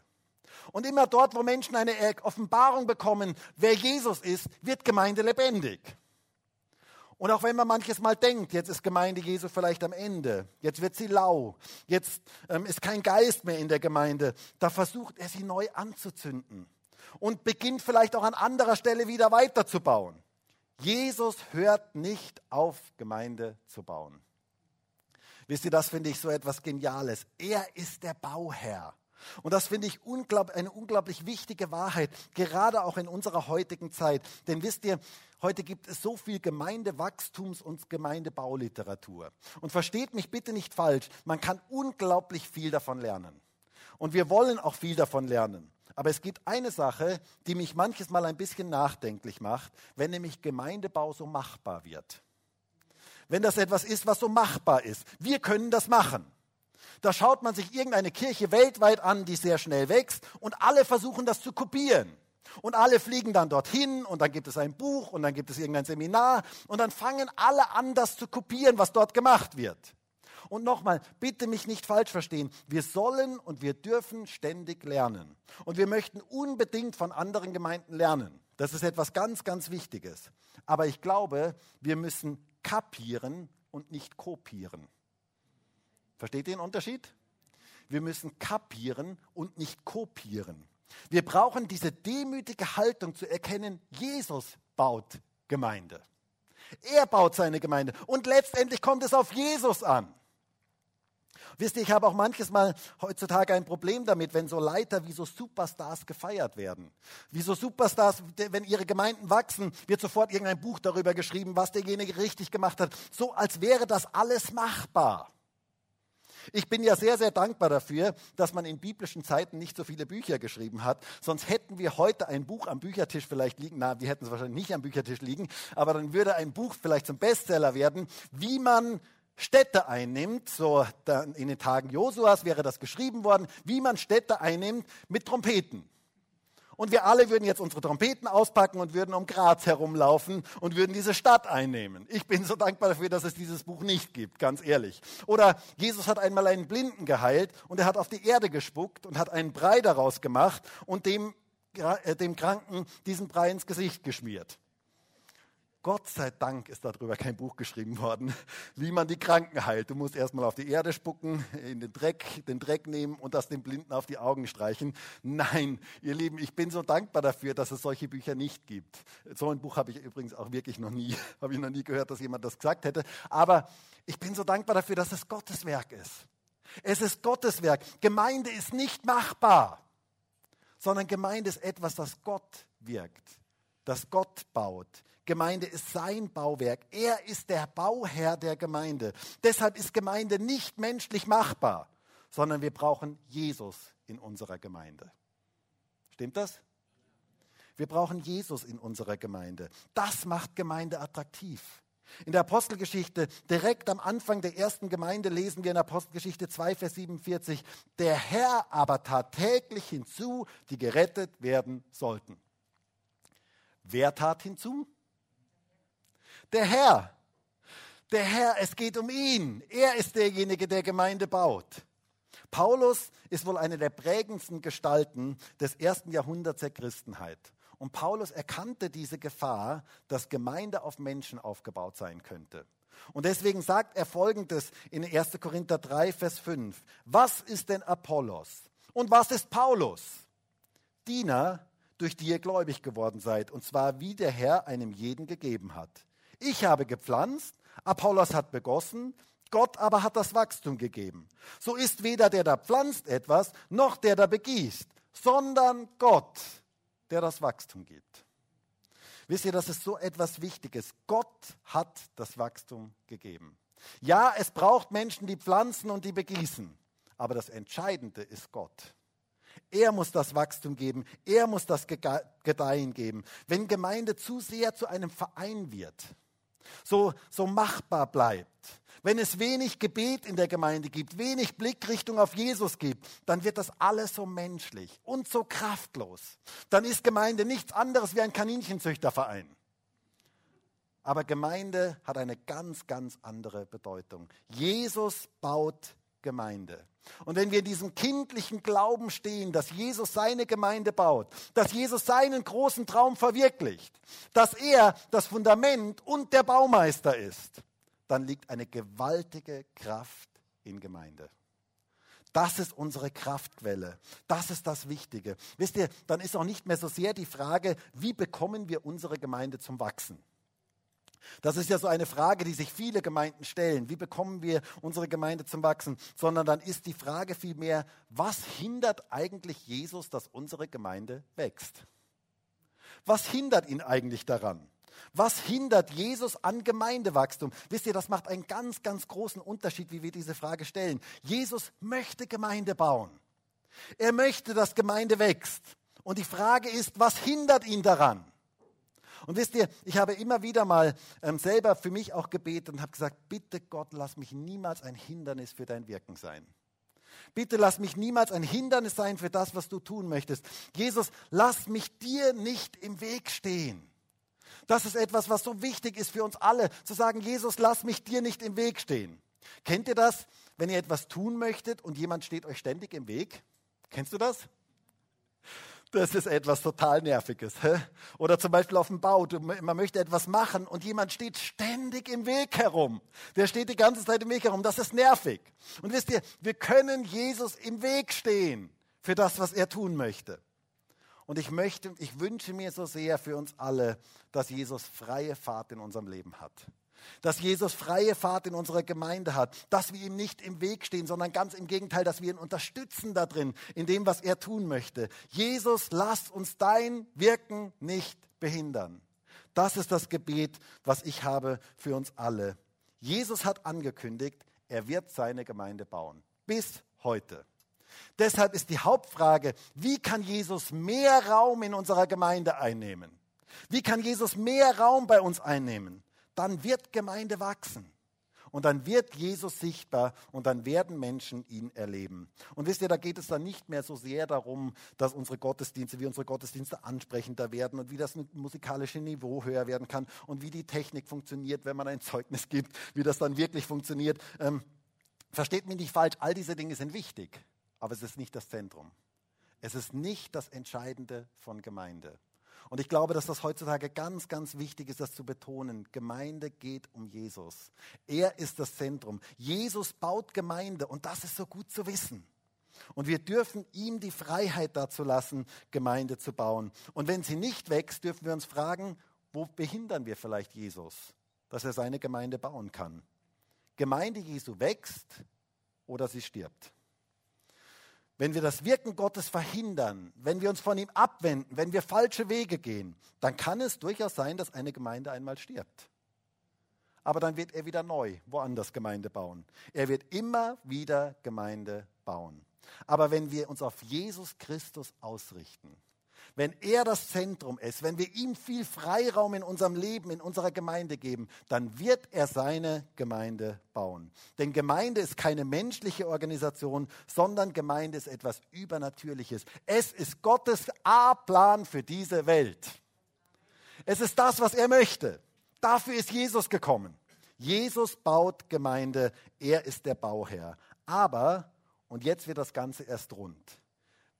Und immer dort, wo Menschen eine Offenbarung bekommen, wer Jesus ist, wird Gemeinde lebendig. Und auch wenn man manches Mal denkt, jetzt ist Gemeinde Jesu vielleicht am Ende, jetzt wird sie lau, jetzt ähm, ist kein Geist mehr in der Gemeinde, da versucht er sie neu anzuzünden und beginnt vielleicht auch an anderer Stelle wieder weiterzubauen. Jesus hört nicht auf, Gemeinde zu bauen. Wisst ihr, das finde ich so etwas Geniales. Er ist der Bauherr. Und das finde ich unglaub, eine unglaublich wichtige Wahrheit, gerade auch in unserer heutigen Zeit. Denn wisst ihr, heute gibt es so viel Gemeindewachstums- und Gemeindebauliteratur. Und versteht mich bitte nicht falsch, man kann unglaublich viel davon lernen. Und wir wollen auch viel davon lernen. Aber es gibt eine Sache, die mich manches Mal ein bisschen nachdenklich macht, wenn nämlich Gemeindebau so machbar wird. Wenn das etwas ist, was so machbar ist. Wir können das machen. Da schaut man sich irgendeine Kirche weltweit an, die sehr schnell wächst und alle versuchen das zu kopieren. Und alle fliegen dann dorthin und dann gibt es ein Buch und dann gibt es irgendein Seminar und dann fangen alle an, das zu kopieren, was dort gemacht wird. Und nochmal, bitte mich nicht falsch verstehen. Wir sollen und wir dürfen ständig lernen. Und wir möchten unbedingt von anderen Gemeinden lernen. Das ist etwas ganz, ganz Wichtiges. Aber ich glaube, wir müssen kapieren und nicht kopieren. Versteht ihr den Unterschied? Wir müssen kapieren und nicht kopieren. Wir brauchen diese demütige Haltung zu erkennen, Jesus baut Gemeinde. Er baut seine Gemeinde. Und letztendlich kommt es auf Jesus an. Wisst ihr, ich habe auch manches Mal heutzutage ein Problem damit, wenn so Leiter wie so Superstars gefeiert werden. Wie so Superstars, wenn ihre Gemeinden wachsen, wird sofort irgendein Buch darüber geschrieben, was derjenige richtig gemacht hat. So als wäre das alles machbar. Ich bin ja sehr, sehr dankbar dafür, dass man in biblischen Zeiten nicht so viele Bücher geschrieben hat. Sonst hätten wir heute ein Buch am Büchertisch vielleicht liegen. Na, wir hätten es wahrscheinlich nicht am Büchertisch liegen. Aber dann würde ein Buch vielleicht zum Bestseller werden, wie man Städte einnimmt, so in den Tagen Josuas wäre das geschrieben worden, wie man Städte einnimmt mit Trompeten. Und wir alle würden jetzt unsere Trompeten auspacken und würden um Graz herumlaufen und würden diese Stadt einnehmen. Ich bin so dankbar dafür, dass es dieses Buch nicht gibt, ganz ehrlich. Oder Jesus hat einmal einen Blinden geheilt und er hat auf die Erde gespuckt und hat einen Brei daraus gemacht und dem, äh, dem Kranken diesen Brei ins Gesicht geschmiert. Gott sei Dank ist darüber kein Buch geschrieben worden, wie man die Kranken heilt. Du musst erstmal auf die Erde spucken, in den Dreck, den Dreck nehmen und das den Blinden auf die Augen streichen. Nein, ihr Lieben, ich bin so dankbar dafür, dass es solche Bücher nicht gibt. So ein Buch habe ich übrigens auch wirklich noch nie, habe ich noch nie gehört, dass jemand das gesagt hätte. Aber ich bin so dankbar dafür, dass es Gottes Werk ist. Es ist Gottes Werk. Gemeinde ist nicht machbar, sondern Gemeinde ist etwas, das Gott wirkt, das Gott baut Gemeinde ist sein Bauwerk. Er ist der Bauherr der Gemeinde. Deshalb ist Gemeinde nicht menschlich machbar, sondern wir brauchen Jesus in unserer Gemeinde. Stimmt das? Wir brauchen Jesus in unserer Gemeinde. Das macht Gemeinde attraktiv. In der Apostelgeschichte, direkt am Anfang der ersten Gemeinde, lesen wir in Apostelgeschichte 2, Vers 47, der Herr aber tat täglich hinzu, die gerettet werden sollten. Wer tat hinzu? Der Herr. Der Herr, es geht um ihn. Er ist derjenige, der Gemeinde baut. Paulus ist wohl eine der prägendsten Gestalten des ersten Jahrhunderts der Christenheit. Und Paulus erkannte diese Gefahr, dass Gemeinde auf Menschen aufgebaut sein könnte. Und deswegen sagt er folgendes in 1. Korinther 3, Vers 5. Was ist denn Apollos? Und was ist Paulus? Diener, durch die ihr gläubig geworden seid, und zwar wie der Herr einem jeden gegeben hat. Ich habe gepflanzt, Apollos hat begossen, Gott aber hat das Wachstum gegeben. So ist weder der, der pflanzt etwas, noch der, der begießt, sondern Gott, der das Wachstum gibt. Wisst ihr, das ist so etwas Wichtiges. Gott hat das Wachstum gegeben. Ja, es braucht Menschen, die pflanzen und die begießen. Aber das Entscheidende ist Gott. Er muss das Wachstum geben. Er muss das Gedeihen geben. Wenn Gemeinde zu sehr zu einem Verein wird, so, so machbar bleibt, wenn es wenig Gebet in der Gemeinde gibt, wenig Blickrichtung auf Jesus gibt, dann wird das alles so menschlich und so kraftlos. Dann ist Gemeinde nichts anderes wie ein Kaninchenzüchterverein. Aber Gemeinde hat eine ganz, ganz andere Bedeutung. Jesus baut Gemeinde. Und wenn wir in diesem kindlichen Glauben stehen, dass Jesus seine Gemeinde baut, dass Jesus seinen großen Traum verwirklicht, dass er das Fundament und der Baumeister ist, dann liegt eine gewaltige Kraft in Gemeinde. Das ist unsere Kraftquelle. Das ist das Wichtige. Wisst ihr, dann ist auch nicht mehr so sehr die Frage, wie bekommen wir unsere Gemeinde zum Wachsen. Das ist ja so eine Frage, die sich viele Gemeinden stellen. Wie bekommen wir unsere Gemeinde zum Wachsen? Sondern dann ist die Frage vielmehr, was hindert eigentlich Jesus, dass unsere Gemeinde wächst? Was hindert ihn eigentlich daran? Was hindert Jesus an Gemeindewachstum? Wisst ihr, das macht einen ganz, ganz großen Unterschied, wie wir diese Frage stellen. Jesus möchte Gemeinde bauen. Er möchte, dass Gemeinde wächst. Und die Frage ist, was hindert ihn daran? Und wisst ihr, ich habe immer wieder mal ähm, selber für mich auch gebetet und habe gesagt, bitte Gott, lass mich niemals ein Hindernis für dein Wirken sein. Bitte lass mich niemals ein Hindernis sein für das, was du tun möchtest. Jesus, lass mich dir nicht im Weg stehen. Das ist etwas, was so wichtig ist für uns alle, zu sagen, Jesus, lass mich dir nicht im Weg stehen. Kennt ihr das, wenn ihr etwas tun möchtet und jemand steht euch ständig im Weg? Kennst du das? Das ist etwas total Nerviges. Oder zum Beispiel auf dem Bau, man möchte etwas machen und jemand steht ständig im Weg herum. Der steht die ganze Zeit im Weg herum. Das ist nervig. Und wisst ihr, wir können Jesus im Weg stehen für das, was er tun möchte. Und ich möchte, ich wünsche mir so sehr für uns alle, dass Jesus freie Fahrt in unserem Leben hat dass Jesus freie Fahrt in unserer Gemeinde hat, dass wir ihm nicht im Weg stehen, sondern ganz im Gegenteil, dass wir ihn unterstützen da drin, in dem, was er tun möchte. Jesus, lass uns dein Wirken nicht behindern. Das ist das Gebet, was ich habe für uns alle. Jesus hat angekündigt, er wird seine Gemeinde bauen. Bis heute. Deshalb ist die Hauptfrage, wie kann Jesus mehr Raum in unserer Gemeinde einnehmen? Wie kann Jesus mehr Raum bei uns einnehmen? Dann wird Gemeinde wachsen. Und dann wird Jesus sichtbar und dann werden Menschen ihn erleben. Und wisst ihr, da geht es dann nicht mehr so sehr darum, dass unsere Gottesdienste, wie unsere Gottesdienste ansprechender werden und wie das musikalische Niveau höher werden kann und wie die Technik funktioniert, wenn man ein Zeugnis gibt, wie das dann wirklich funktioniert. Ähm, versteht mich nicht falsch, all diese Dinge sind wichtig, aber es ist nicht das Zentrum. Es ist nicht das Entscheidende von Gemeinde. Und ich glaube, dass das heutzutage ganz, ganz wichtig ist, das zu betonen. Gemeinde geht um Jesus. Er ist das Zentrum. Jesus baut Gemeinde und das ist so gut zu wissen. Und wir dürfen ihm die Freiheit dazu lassen, Gemeinde zu bauen. Und wenn sie nicht wächst, dürfen wir uns fragen, wo behindern wir vielleicht Jesus, dass er seine Gemeinde bauen kann? Gemeinde Jesu wächst oder sie stirbt wenn wir das Wirken Gottes verhindern, wenn wir uns von ihm abwenden, wenn wir falsche Wege gehen, dann kann es durchaus sein, dass eine Gemeinde einmal stirbt. Aber dann wird er wieder neu woanders Gemeinde bauen. Er wird immer wieder Gemeinde bauen. Aber wenn wir uns auf Jesus Christus ausrichten, wenn er das Zentrum ist, wenn wir ihm viel Freiraum in unserem Leben, in unserer Gemeinde geben, dann wird er seine Gemeinde bauen. Denn Gemeinde ist keine menschliche Organisation, sondern Gemeinde ist etwas Übernatürliches. Es ist Gottes A-Plan für diese Welt. Es ist das, was er möchte. Dafür ist Jesus gekommen. Jesus baut Gemeinde, er ist der Bauherr. Aber, und jetzt wird das Ganze erst rund,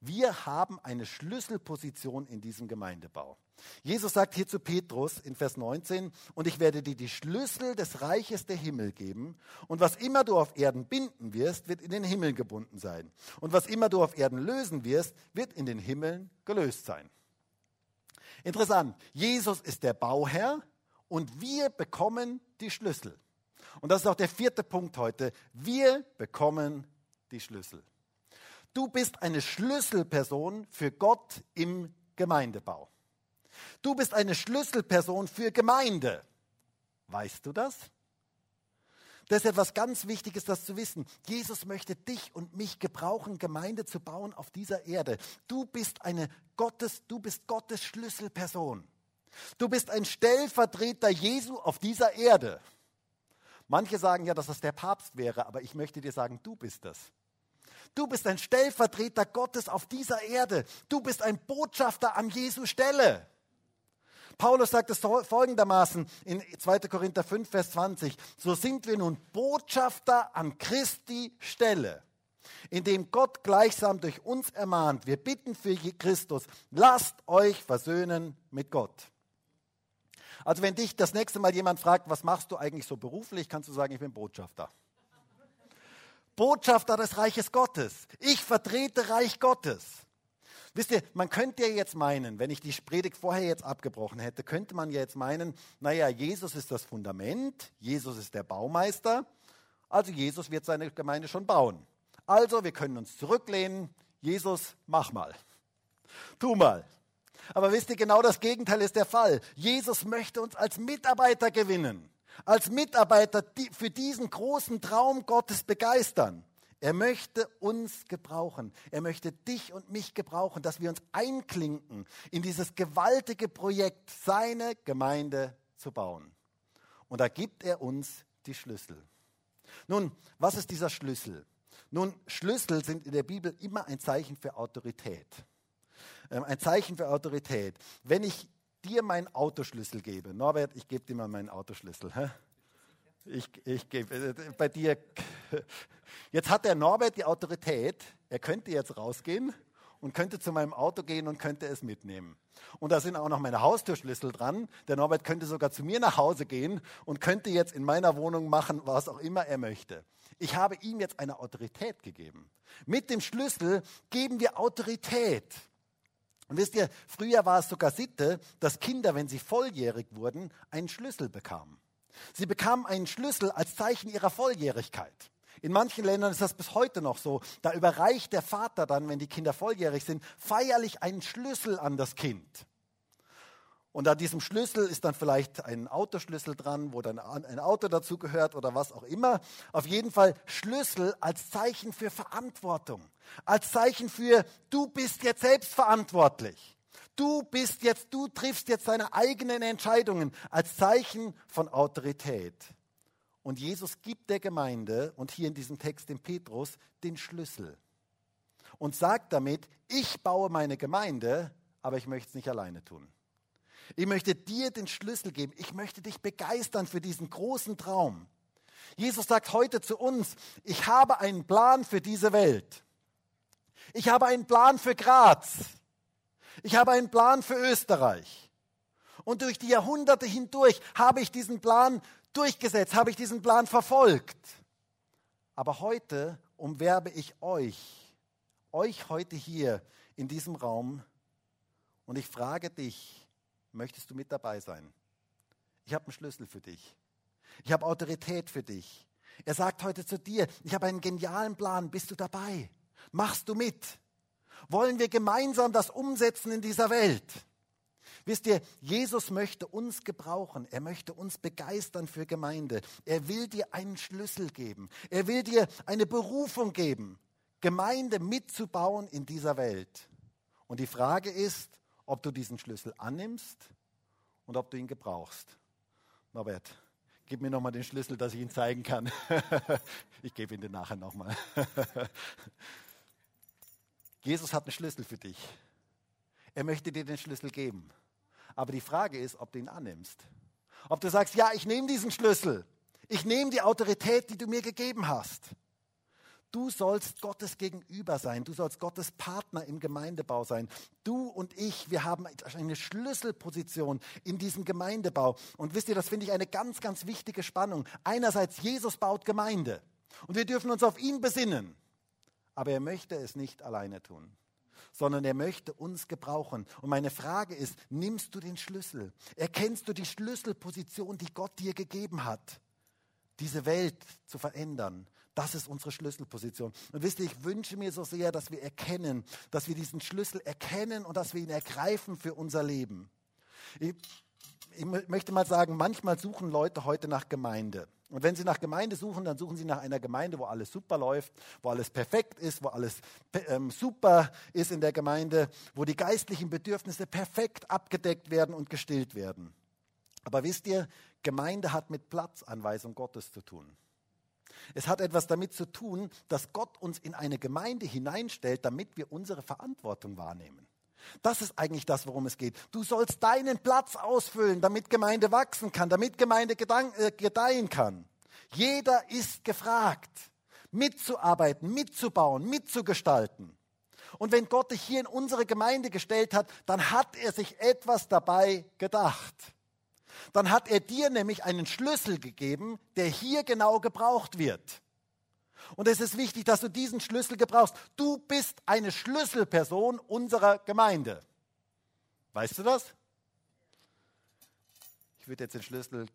wir haben eine Schlüsselposition in diesem Gemeindebau. Jesus sagt hier zu Petrus in Vers 19, und ich werde dir die Schlüssel des Reiches der Himmel geben, und was immer du auf Erden binden wirst, wird in den Himmeln gebunden sein. Und was immer du auf Erden lösen wirst, wird in den Himmeln gelöst sein. Interessant, Jesus ist der Bauherr und wir bekommen die Schlüssel. Und das ist auch der vierte Punkt heute. Wir bekommen die Schlüssel. Du bist eine Schlüsselperson für Gott im Gemeindebau. Du bist eine Schlüsselperson für Gemeinde. Weißt du das? Das ist etwas ganz Wichtiges, das zu wissen. Jesus möchte dich und mich gebrauchen, Gemeinde zu bauen auf dieser Erde. Du bist eine Gottes, du bist Gottes Schlüsselperson. Du bist ein Stellvertreter Jesu auf dieser Erde. Manche sagen ja, dass das der Papst wäre, aber ich möchte dir sagen, du bist das. Du bist ein Stellvertreter Gottes auf dieser Erde. Du bist ein Botschafter an Jesu Stelle. Paulus sagt es folgendermaßen in 2. Korinther 5, Vers 20. So sind wir nun Botschafter an Christi Stelle, indem Gott gleichsam durch uns ermahnt. Wir bitten für Christus, lasst euch versöhnen mit Gott. Also wenn dich das nächste Mal jemand fragt, was machst du eigentlich so beruflich, kannst du sagen, ich bin Botschafter. Botschafter des Reiches Gottes. Ich vertrete Reich Gottes. Wisst ihr, man könnte ja jetzt meinen, wenn ich die Predigt vorher jetzt abgebrochen hätte, könnte man ja jetzt meinen, naja, Jesus ist das Fundament, Jesus ist der Baumeister, also Jesus wird seine Gemeinde schon bauen. Also wir können uns zurücklehnen, Jesus, mach mal, tu mal. Aber wisst ihr, genau das Gegenteil ist der Fall. Jesus möchte uns als Mitarbeiter gewinnen, als Mitarbeiter für diesen großen Traum Gottes begeistern. Er möchte uns gebrauchen. Er möchte dich und mich gebrauchen, dass wir uns einklinken in dieses gewaltige Projekt, seine Gemeinde zu bauen. Und da gibt er uns die Schlüssel. Nun, was ist dieser Schlüssel? Nun, Schlüssel sind in der Bibel immer ein Zeichen für Autorität. Ähm, ein Zeichen für Autorität. Wenn ich dir meinen Autoschlüssel gebe, Norbert, ich gebe dir mal meinen Autoschlüssel. Ich, ich gebe äh, bei dir. Jetzt hat der Norbert die Autorität. Er könnte jetzt rausgehen und könnte zu meinem Auto gehen und könnte es mitnehmen. Und da sind auch noch meine Haustürschlüssel dran. Der Norbert könnte sogar zu mir nach Hause gehen und könnte jetzt in meiner Wohnung machen, was auch immer er möchte. Ich habe ihm jetzt eine Autorität gegeben. Mit dem Schlüssel geben wir Autorität. Und wisst ihr, früher war es sogar Sitte, dass Kinder, wenn sie volljährig wurden, einen Schlüssel bekamen. Sie bekamen einen Schlüssel als Zeichen ihrer Volljährigkeit. In manchen Ländern ist das bis heute noch so. Da überreicht der Vater dann, wenn die Kinder volljährig sind, feierlich einen Schlüssel an das Kind. Und an diesem Schlüssel ist dann vielleicht ein Autoschlüssel dran, wo dann ein Auto dazugehört oder was auch immer. Auf jeden Fall Schlüssel als Zeichen für Verantwortung, als Zeichen für, du bist jetzt selbstverantwortlich. Du bist jetzt, du triffst jetzt deine eigenen Entscheidungen als Zeichen von Autorität. Und Jesus gibt der Gemeinde und hier in diesem Text dem Petrus den Schlüssel und sagt damit, ich baue meine Gemeinde, aber ich möchte es nicht alleine tun. Ich möchte dir den Schlüssel geben. Ich möchte dich begeistern für diesen großen Traum. Jesus sagt heute zu uns, ich habe einen Plan für diese Welt. Ich habe einen Plan für Graz. Ich habe einen Plan für Österreich. Und durch die Jahrhunderte hindurch habe ich diesen Plan durchgesetzt, habe ich diesen Plan verfolgt. Aber heute umwerbe ich euch, euch heute hier in diesem Raum und ich frage dich, möchtest du mit dabei sein? Ich habe einen Schlüssel für dich. Ich habe Autorität für dich. Er sagt heute zu dir, ich habe einen genialen Plan, bist du dabei? Machst du mit? Wollen wir gemeinsam das umsetzen in dieser Welt? Wisst ihr, Jesus möchte uns gebrauchen. Er möchte uns begeistern für Gemeinde. Er will dir einen Schlüssel geben. Er will dir eine Berufung geben, Gemeinde mitzubauen in dieser Welt. Und die Frage ist, ob du diesen Schlüssel annimmst und ob du ihn gebrauchst. Norbert, gib mir nochmal den Schlüssel, dass ich ihn zeigen kann. ich gebe ihn dir nachher nochmal. Jesus hat einen Schlüssel für dich. Er möchte dir den Schlüssel geben. Aber die Frage ist, ob du ihn annimmst. Ob du sagst, ja, ich nehme diesen Schlüssel. Ich nehme die Autorität, die du mir gegeben hast. Du sollst Gottes Gegenüber sein. Du sollst Gottes Partner im Gemeindebau sein. Du und ich, wir haben eine Schlüsselposition in diesem Gemeindebau. Und wisst ihr, das finde ich eine ganz, ganz wichtige Spannung. Einerseits, Jesus baut Gemeinde. Und wir dürfen uns auf ihn besinnen. Aber er möchte es nicht alleine tun sondern er möchte uns gebrauchen. Und meine Frage ist, nimmst du den Schlüssel? Erkennst du die Schlüsselposition, die Gott dir gegeben hat, diese Welt zu verändern? Das ist unsere Schlüsselposition. Und wisst ihr, ich wünsche mir so sehr, dass wir erkennen, dass wir diesen Schlüssel erkennen und dass wir ihn ergreifen für unser Leben. Ich, ich möchte mal sagen, manchmal suchen Leute heute nach Gemeinde. Und wenn Sie nach Gemeinde suchen, dann suchen Sie nach einer Gemeinde, wo alles super läuft, wo alles perfekt ist, wo alles ähm, super ist in der Gemeinde, wo die geistlichen Bedürfnisse perfekt abgedeckt werden und gestillt werden. Aber wisst ihr, Gemeinde hat mit Platzanweisung Gottes zu tun. Es hat etwas damit zu tun, dass Gott uns in eine Gemeinde hineinstellt, damit wir unsere Verantwortung wahrnehmen. Das ist eigentlich das, worum es geht. Du sollst deinen Platz ausfüllen, damit Gemeinde wachsen kann, damit Gemeinde äh, gedeihen kann. Jeder ist gefragt, mitzuarbeiten, mitzubauen, mitzugestalten. Und wenn Gott dich hier in unsere Gemeinde gestellt hat, dann hat er sich etwas dabei gedacht. Dann hat er dir nämlich einen Schlüssel gegeben, der hier genau gebraucht wird. Und es ist wichtig, dass du diesen Schlüssel gebrauchst. Du bist eine Schlüsselperson unserer Gemeinde. Weißt du das? Ich würde jetzt den Schlüssel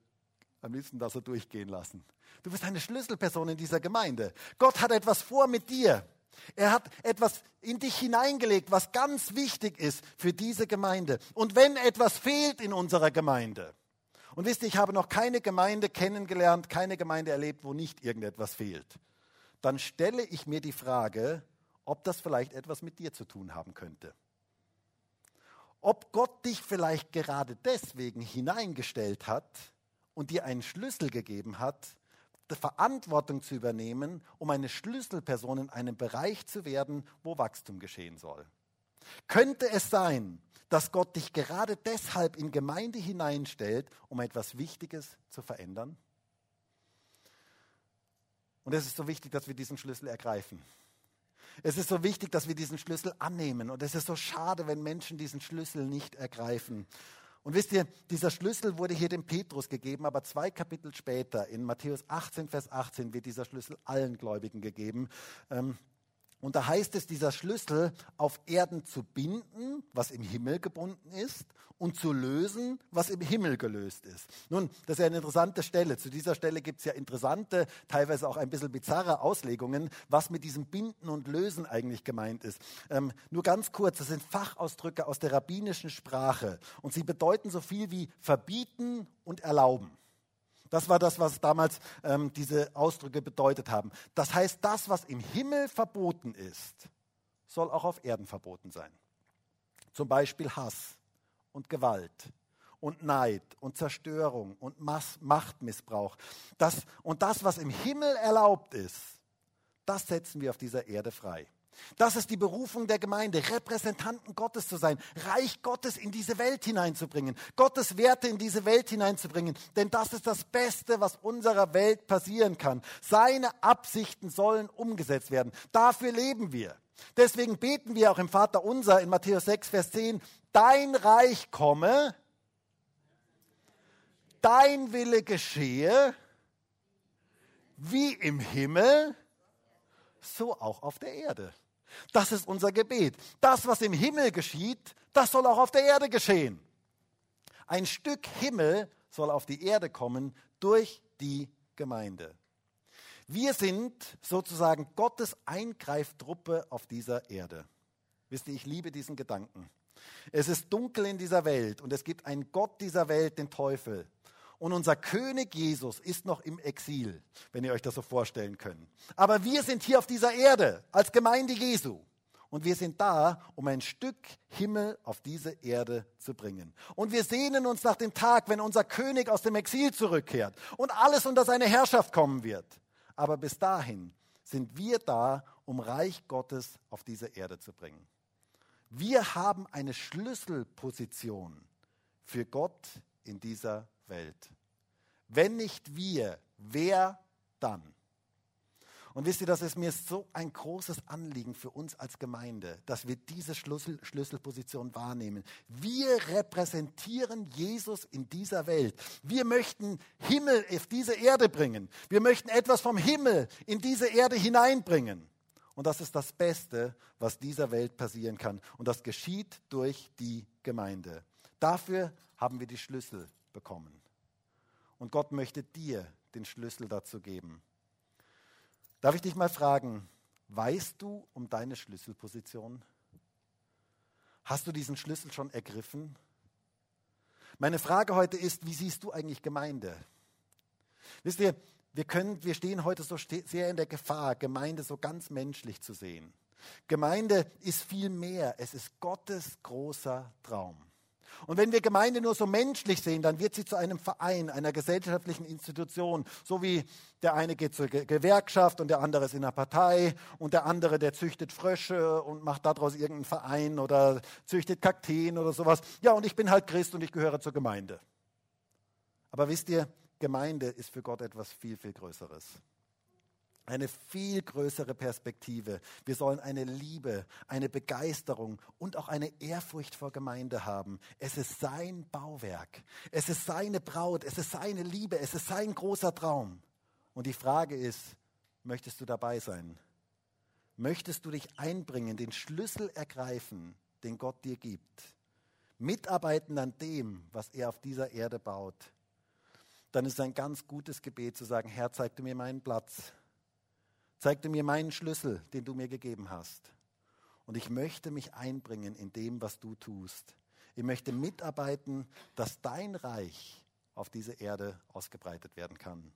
am liebsten da so durchgehen lassen. Du bist eine Schlüsselperson in dieser Gemeinde. Gott hat etwas vor mit dir. Er hat etwas in dich hineingelegt, was ganz wichtig ist für diese Gemeinde. Und wenn etwas fehlt in unserer Gemeinde, und wisst ihr, ich habe noch keine Gemeinde kennengelernt, keine Gemeinde erlebt, wo nicht irgendetwas fehlt, dann stelle ich mir die Frage, ob das vielleicht etwas mit dir zu tun haben könnte. Ob Gott dich vielleicht gerade deswegen hineingestellt hat und dir einen Schlüssel gegeben hat, Verantwortung zu übernehmen, um eine Schlüsselperson in einem Bereich zu werden, wo Wachstum geschehen soll. Könnte es sein, dass Gott dich gerade deshalb in Gemeinde hineinstellt, um etwas Wichtiges zu verändern? Und es ist so wichtig, dass wir diesen Schlüssel ergreifen. Es ist so wichtig, dass wir diesen Schlüssel annehmen. Und es ist so schade, wenn Menschen diesen Schlüssel nicht ergreifen. Und wisst ihr, dieser Schlüssel wurde hier dem Petrus gegeben, aber zwei Kapitel später, in Matthäus 18, Vers 18, wird dieser Schlüssel allen Gläubigen gegeben. Ähm, und da heißt es, dieser Schlüssel auf Erden zu binden, was im Himmel gebunden ist, und zu lösen, was im Himmel gelöst ist. Nun, das ist ja eine interessante Stelle. Zu dieser Stelle gibt es ja interessante, teilweise auch ein bisschen bizarre Auslegungen, was mit diesem Binden und Lösen eigentlich gemeint ist. Ähm, nur ganz kurz, das sind Fachausdrücke aus der rabbinischen Sprache und sie bedeuten so viel wie verbieten und erlauben. Das war das, was damals ähm, diese Ausdrücke bedeutet haben. Das heißt, das, was im Himmel verboten ist, soll auch auf Erden verboten sein. Zum Beispiel Hass und Gewalt und Neid und Zerstörung und Mas Machtmissbrauch. Das, und das, was im Himmel erlaubt ist, das setzen wir auf dieser Erde frei. Das ist die Berufung der Gemeinde, Repräsentanten Gottes zu sein, Reich Gottes in diese Welt hineinzubringen, Gottes Werte in diese Welt hineinzubringen. Denn das ist das Beste, was unserer Welt passieren kann. Seine Absichten sollen umgesetzt werden. Dafür leben wir. Deswegen beten wir auch im Vater unser in Matthäus 6, Vers 10, dein Reich komme, dein Wille geschehe, wie im Himmel, so auch auf der Erde. Das ist unser Gebet. Das, was im Himmel geschieht, das soll auch auf der Erde geschehen. Ein Stück Himmel soll auf die Erde kommen durch die Gemeinde. Wir sind sozusagen Gottes Eingreiftruppe auf dieser Erde. Wisst ihr, ich liebe diesen Gedanken. Es ist dunkel in dieser Welt und es gibt einen Gott dieser Welt, den Teufel. Und unser König Jesus ist noch im Exil, wenn ihr euch das so vorstellen könnt. Aber wir sind hier auf dieser Erde als Gemeinde Jesu. Und wir sind da, um ein Stück Himmel auf diese Erde zu bringen. Und wir sehnen uns nach dem Tag, wenn unser König aus dem Exil zurückkehrt und alles unter seine Herrschaft kommen wird. Aber bis dahin sind wir da, um Reich Gottes auf diese Erde zu bringen. Wir haben eine Schlüsselposition für Gott in dieser Welt. Wenn nicht wir, wer dann? Und wisst ihr, das ist mir so ein großes Anliegen für uns als Gemeinde, dass wir diese Schlüssel, Schlüsselposition wahrnehmen. Wir repräsentieren Jesus in dieser Welt. Wir möchten Himmel auf diese Erde bringen. Wir möchten etwas vom Himmel in diese Erde hineinbringen. Und das ist das Beste, was dieser Welt passieren kann. Und das geschieht durch die Gemeinde. Dafür haben wir die Schlüssel bekommen. Und Gott möchte dir den Schlüssel dazu geben. Darf ich dich mal fragen, weißt du um deine Schlüsselposition? Hast du diesen Schlüssel schon ergriffen? Meine Frage heute ist, wie siehst du eigentlich Gemeinde? Wisst ihr, wir, können, wir stehen heute so sehr in der Gefahr, Gemeinde so ganz menschlich zu sehen. Gemeinde ist viel mehr. Es ist Gottes großer Traum. Und wenn wir Gemeinde nur so menschlich sehen, dann wird sie zu einem Verein, einer gesellschaftlichen Institution. So wie der eine geht zur Gewerkschaft und der andere ist in einer Partei und der andere, der züchtet Frösche und macht daraus irgendeinen Verein oder züchtet Kakteen oder sowas. Ja, und ich bin halt Christ und ich gehöre zur Gemeinde. Aber wisst ihr, Gemeinde ist für Gott etwas viel, viel Größeres eine viel größere Perspektive. Wir sollen eine Liebe, eine Begeisterung und auch eine Ehrfurcht vor Gemeinde haben. Es ist sein Bauwerk. Es ist seine Braut. Es ist seine Liebe. Es ist sein großer Traum. Und die Frage ist, Möchtest du dabei sein? Möchtest du dich einbringen, den Schlüssel ergreifen, den Gott dir gibt? Mitarbeiten an dem, was er auf dieser Erde baut? Dann ist ein ganz gutes Gebet zu sagen, Herr, zeig du mir meinen Platz. Zeig du mir meinen Schlüssel, den du mir gegeben hast. Und ich möchte mich einbringen in dem, was du tust. Ich möchte mitarbeiten, dass dein Reich auf diese Erde ausgebreitet werden kann.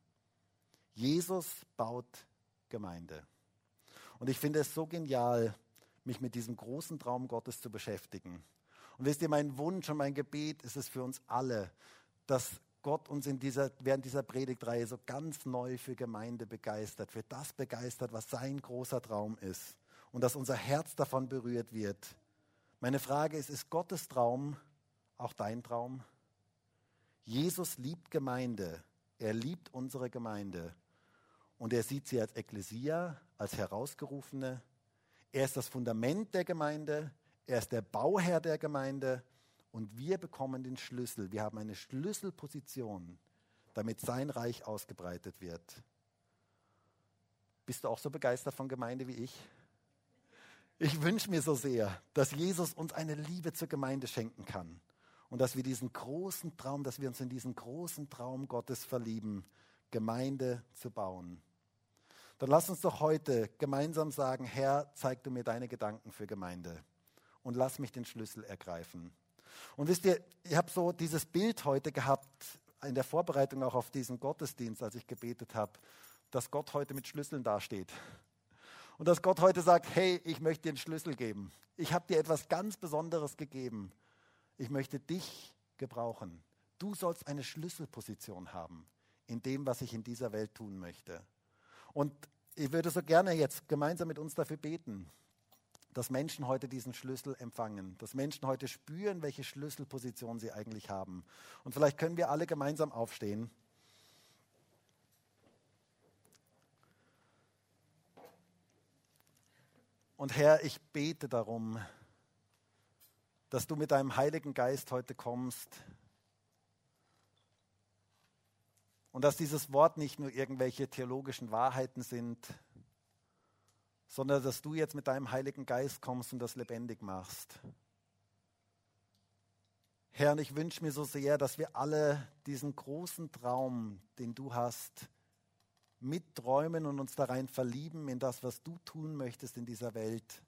Jesus baut Gemeinde. Und ich finde es so genial, mich mit diesem großen Traum Gottes zu beschäftigen. Und wisst ihr, mein Wunsch und mein Gebet ist es für uns alle, dass Gott uns in dieser, während dieser Predigtreihe so ganz neu für Gemeinde begeistert, für das begeistert, was sein großer Traum ist. Und dass unser Herz davon berührt wird. Meine Frage ist, ist Gottes Traum auch dein Traum? Jesus liebt Gemeinde. Er liebt unsere Gemeinde. Und er sieht sie als Ekklesia, als Herausgerufene. Er ist das Fundament der Gemeinde. Er ist der Bauherr der Gemeinde. Und wir bekommen den Schlüssel. Wir haben eine Schlüsselposition, damit sein Reich ausgebreitet wird. Bist du auch so begeistert von Gemeinde wie ich? Ich wünsche mir so sehr, dass Jesus uns eine Liebe zur Gemeinde schenken kann und dass wir diesen großen Traum, dass wir uns in diesen großen Traum Gottes verlieben, Gemeinde zu bauen. Dann lass uns doch heute gemeinsam sagen, Herr, zeig du mir deine Gedanken für Gemeinde und lass mich den Schlüssel ergreifen. Und wisst ihr, ich habe so dieses Bild heute gehabt, in der Vorbereitung auch auf diesen Gottesdienst, als ich gebetet habe, dass Gott heute mit Schlüsseln dasteht. Und dass Gott heute sagt, hey, ich möchte dir einen Schlüssel geben. Ich habe dir etwas ganz Besonderes gegeben. Ich möchte dich gebrauchen. Du sollst eine Schlüsselposition haben in dem, was ich in dieser Welt tun möchte. Und ich würde so gerne jetzt gemeinsam mit uns dafür beten, dass Menschen heute diesen Schlüssel empfangen, dass Menschen heute spüren, welche Schlüsselposition sie eigentlich haben. Und vielleicht können wir alle gemeinsam aufstehen. Und Herr, ich bete darum, dass du mit deinem Heiligen Geist heute kommst Und dass dieses Wort nicht nur irgendwelche theologischen Wahrheiten sind, sondern dass du jetzt mit deinem Heiligen Geist kommst und das lebendig machst. Herr, und ich wünsche mir so sehr, dass wir alle diesen großen Traum, den du hast, mitträumen und uns darein verlieben in das, was du tun möchtest in dieser Welt.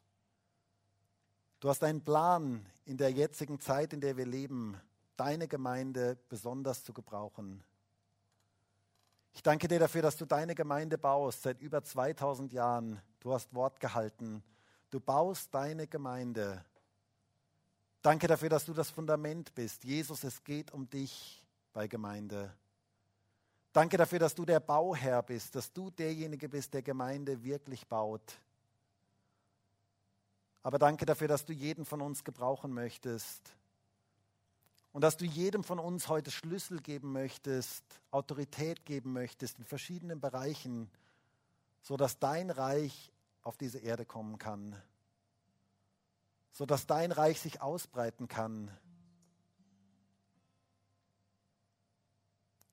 Du hast einen Plan in der jetzigen Zeit, in der wir leben, deine Gemeinde besonders zu gebrauchen. Ich danke dir dafür, dass du deine Gemeinde baust seit über 2000 Jahren. Du hast Wort gehalten. Du baust deine Gemeinde. Danke dafür, dass du das Fundament bist. Jesus, es geht um dich bei Gemeinde. Danke dafür, dass du der Bauherr bist, dass du derjenige bist, der Gemeinde wirklich baut. Aber danke dafür, dass du jeden von uns gebrauchen möchtest. Und dass du jedem von uns heute Schlüssel geben möchtest, Autorität geben möchtest in verschiedenen Bereichen, sodass dein Reich auf diese Erde kommen kann, sodass dein Reich sich ausbreiten kann.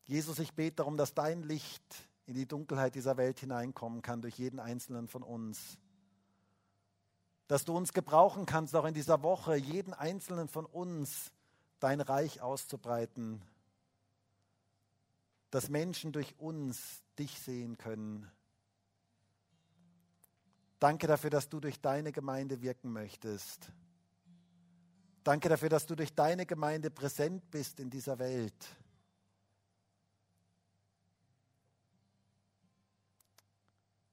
Jesus, ich bete darum, dass dein Licht in die Dunkelheit dieser Welt hineinkommen kann durch jeden einzelnen von uns. Dass du uns gebrauchen kannst, auch in dieser Woche, jeden einzelnen von uns, dein Reich auszubreiten, dass Menschen durch uns dich sehen können. Danke dafür, dass du durch deine Gemeinde wirken möchtest. Danke dafür, dass du durch deine Gemeinde präsent bist in dieser Welt.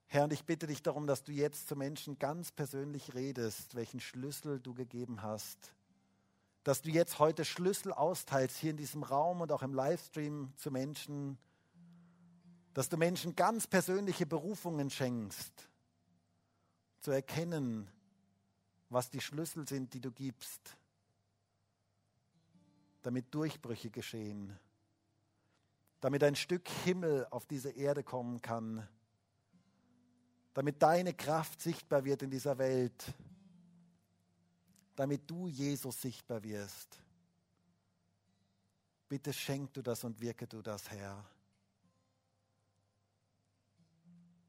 Herr, und ich bitte dich darum, dass du jetzt zu Menschen ganz persönlich redest, welchen Schlüssel du gegeben hast dass du jetzt heute Schlüssel austeilst hier in diesem Raum und auch im Livestream zu Menschen, dass du Menschen ganz persönliche Berufungen schenkst, zu erkennen, was die Schlüssel sind, die du gibst, damit Durchbrüche geschehen, damit ein Stück Himmel auf diese Erde kommen kann, damit deine Kraft sichtbar wird in dieser Welt damit du, Jesus, sichtbar wirst. Bitte schenk du das und wirke du das, Herr.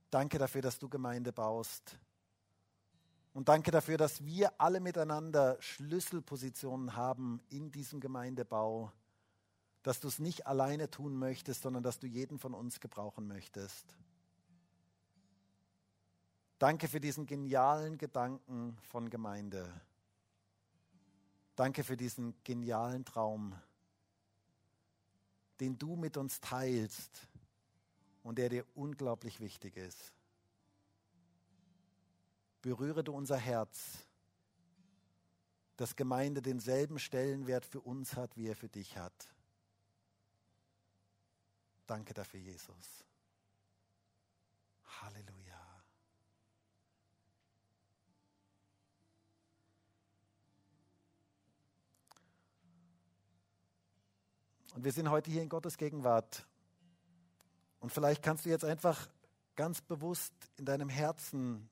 Danke dafür, dass du Gemeinde baust. Und danke dafür, dass wir alle miteinander Schlüsselpositionen haben in diesem Gemeindebau, dass du es nicht alleine tun möchtest, sondern dass du jeden von uns gebrauchen möchtest. Danke für diesen genialen Gedanken von Gemeinde. Danke für diesen genialen Traum, den du mit uns teilst und der dir unglaublich wichtig ist berühre du unser Herz, dass Gemeinde denselben Stellenwert für uns hat, wie er für dich hat. Danke dafür, Jesus. Halleluja. Und wir sind heute hier in Gottes Gegenwart. Und vielleicht kannst du jetzt einfach ganz bewusst in deinem Herzen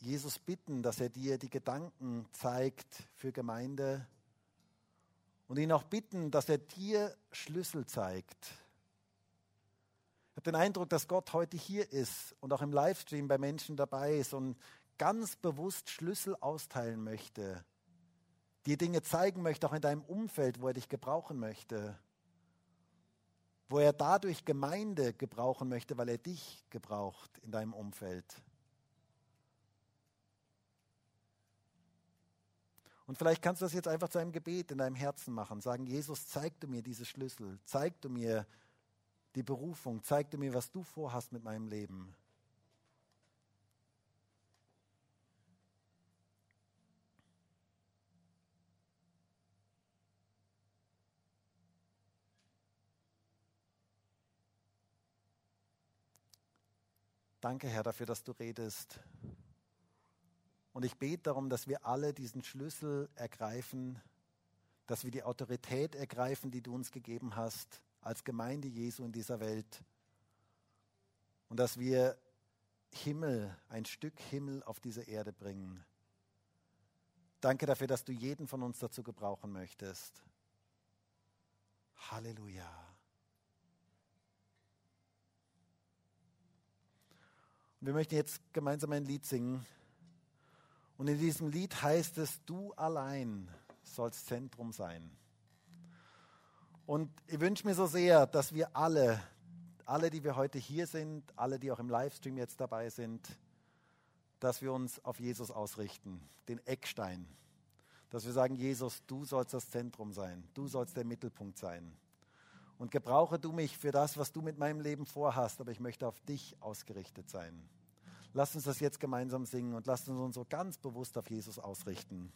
Jesus bitten, dass er dir die Gedanken zeigt für Gemeinde und ihn auch bitten, dass er dir Schlüssel zeigt. Ich habe den Eindruck, dass Gott heute hier ist und auch im Livestream bei Menschen dabei ist und ganz bewusst Schlüssel austeilen möchte, dir Dinge zeigen möchte, auch in deinem Umfeld, wo er dich gebrauchen möchte, wo er dadurch Gemeinde gebrauchen möchte, weil er dich gebraucht in deinem Umfeld. Und vielleicht kannst du das jetzt einfach zu einem Gebet in deinem Herzen machen. Sagen, Jesus, zeig du mir diese Schlüssel, zeig du mir die Berufung, zeig du mir, was du vorhast mit meinem Leben. Danke, Herr, dafür, dass du redest. Und ich bete darum, dass wir alle diesen Schlüssel ergreifen, dass wir die Autorität ergreifen, die du uns gegeben hast als Gemeinde Jesu in dieser Welt. Und dass wir Himmel, ein Stück Himmel auf diese Erde bringen. Danke dafür, dass du jeden von uns dazu gebrauchen möchtest. Halleluja. Und wir möchten jetzt gemeinsam ein Lied singen. Und in diesem Lied heißt es, du allein sollst Zentrum sein. Und ich wünsche mir so sehr, dass wir alle, alle, die wir heute hier sind, alle, die auch im Livestream jetzt dabei sind, dass wir uns auf Jesus ausrichten, den Eckstein. Dass wir sagen, Jesus, du sollst das Zentrum sein, du sollst der Mittelpunkt sein. Und gebrauche du mich für das, was du mit meinem Leben vorhast, aber ich möchte auf dich ausgerichtet sein. Lasst uns das jetzt gemeinsam singen und lasst uns uns so ganz bewusst auf Jesus ausrichten.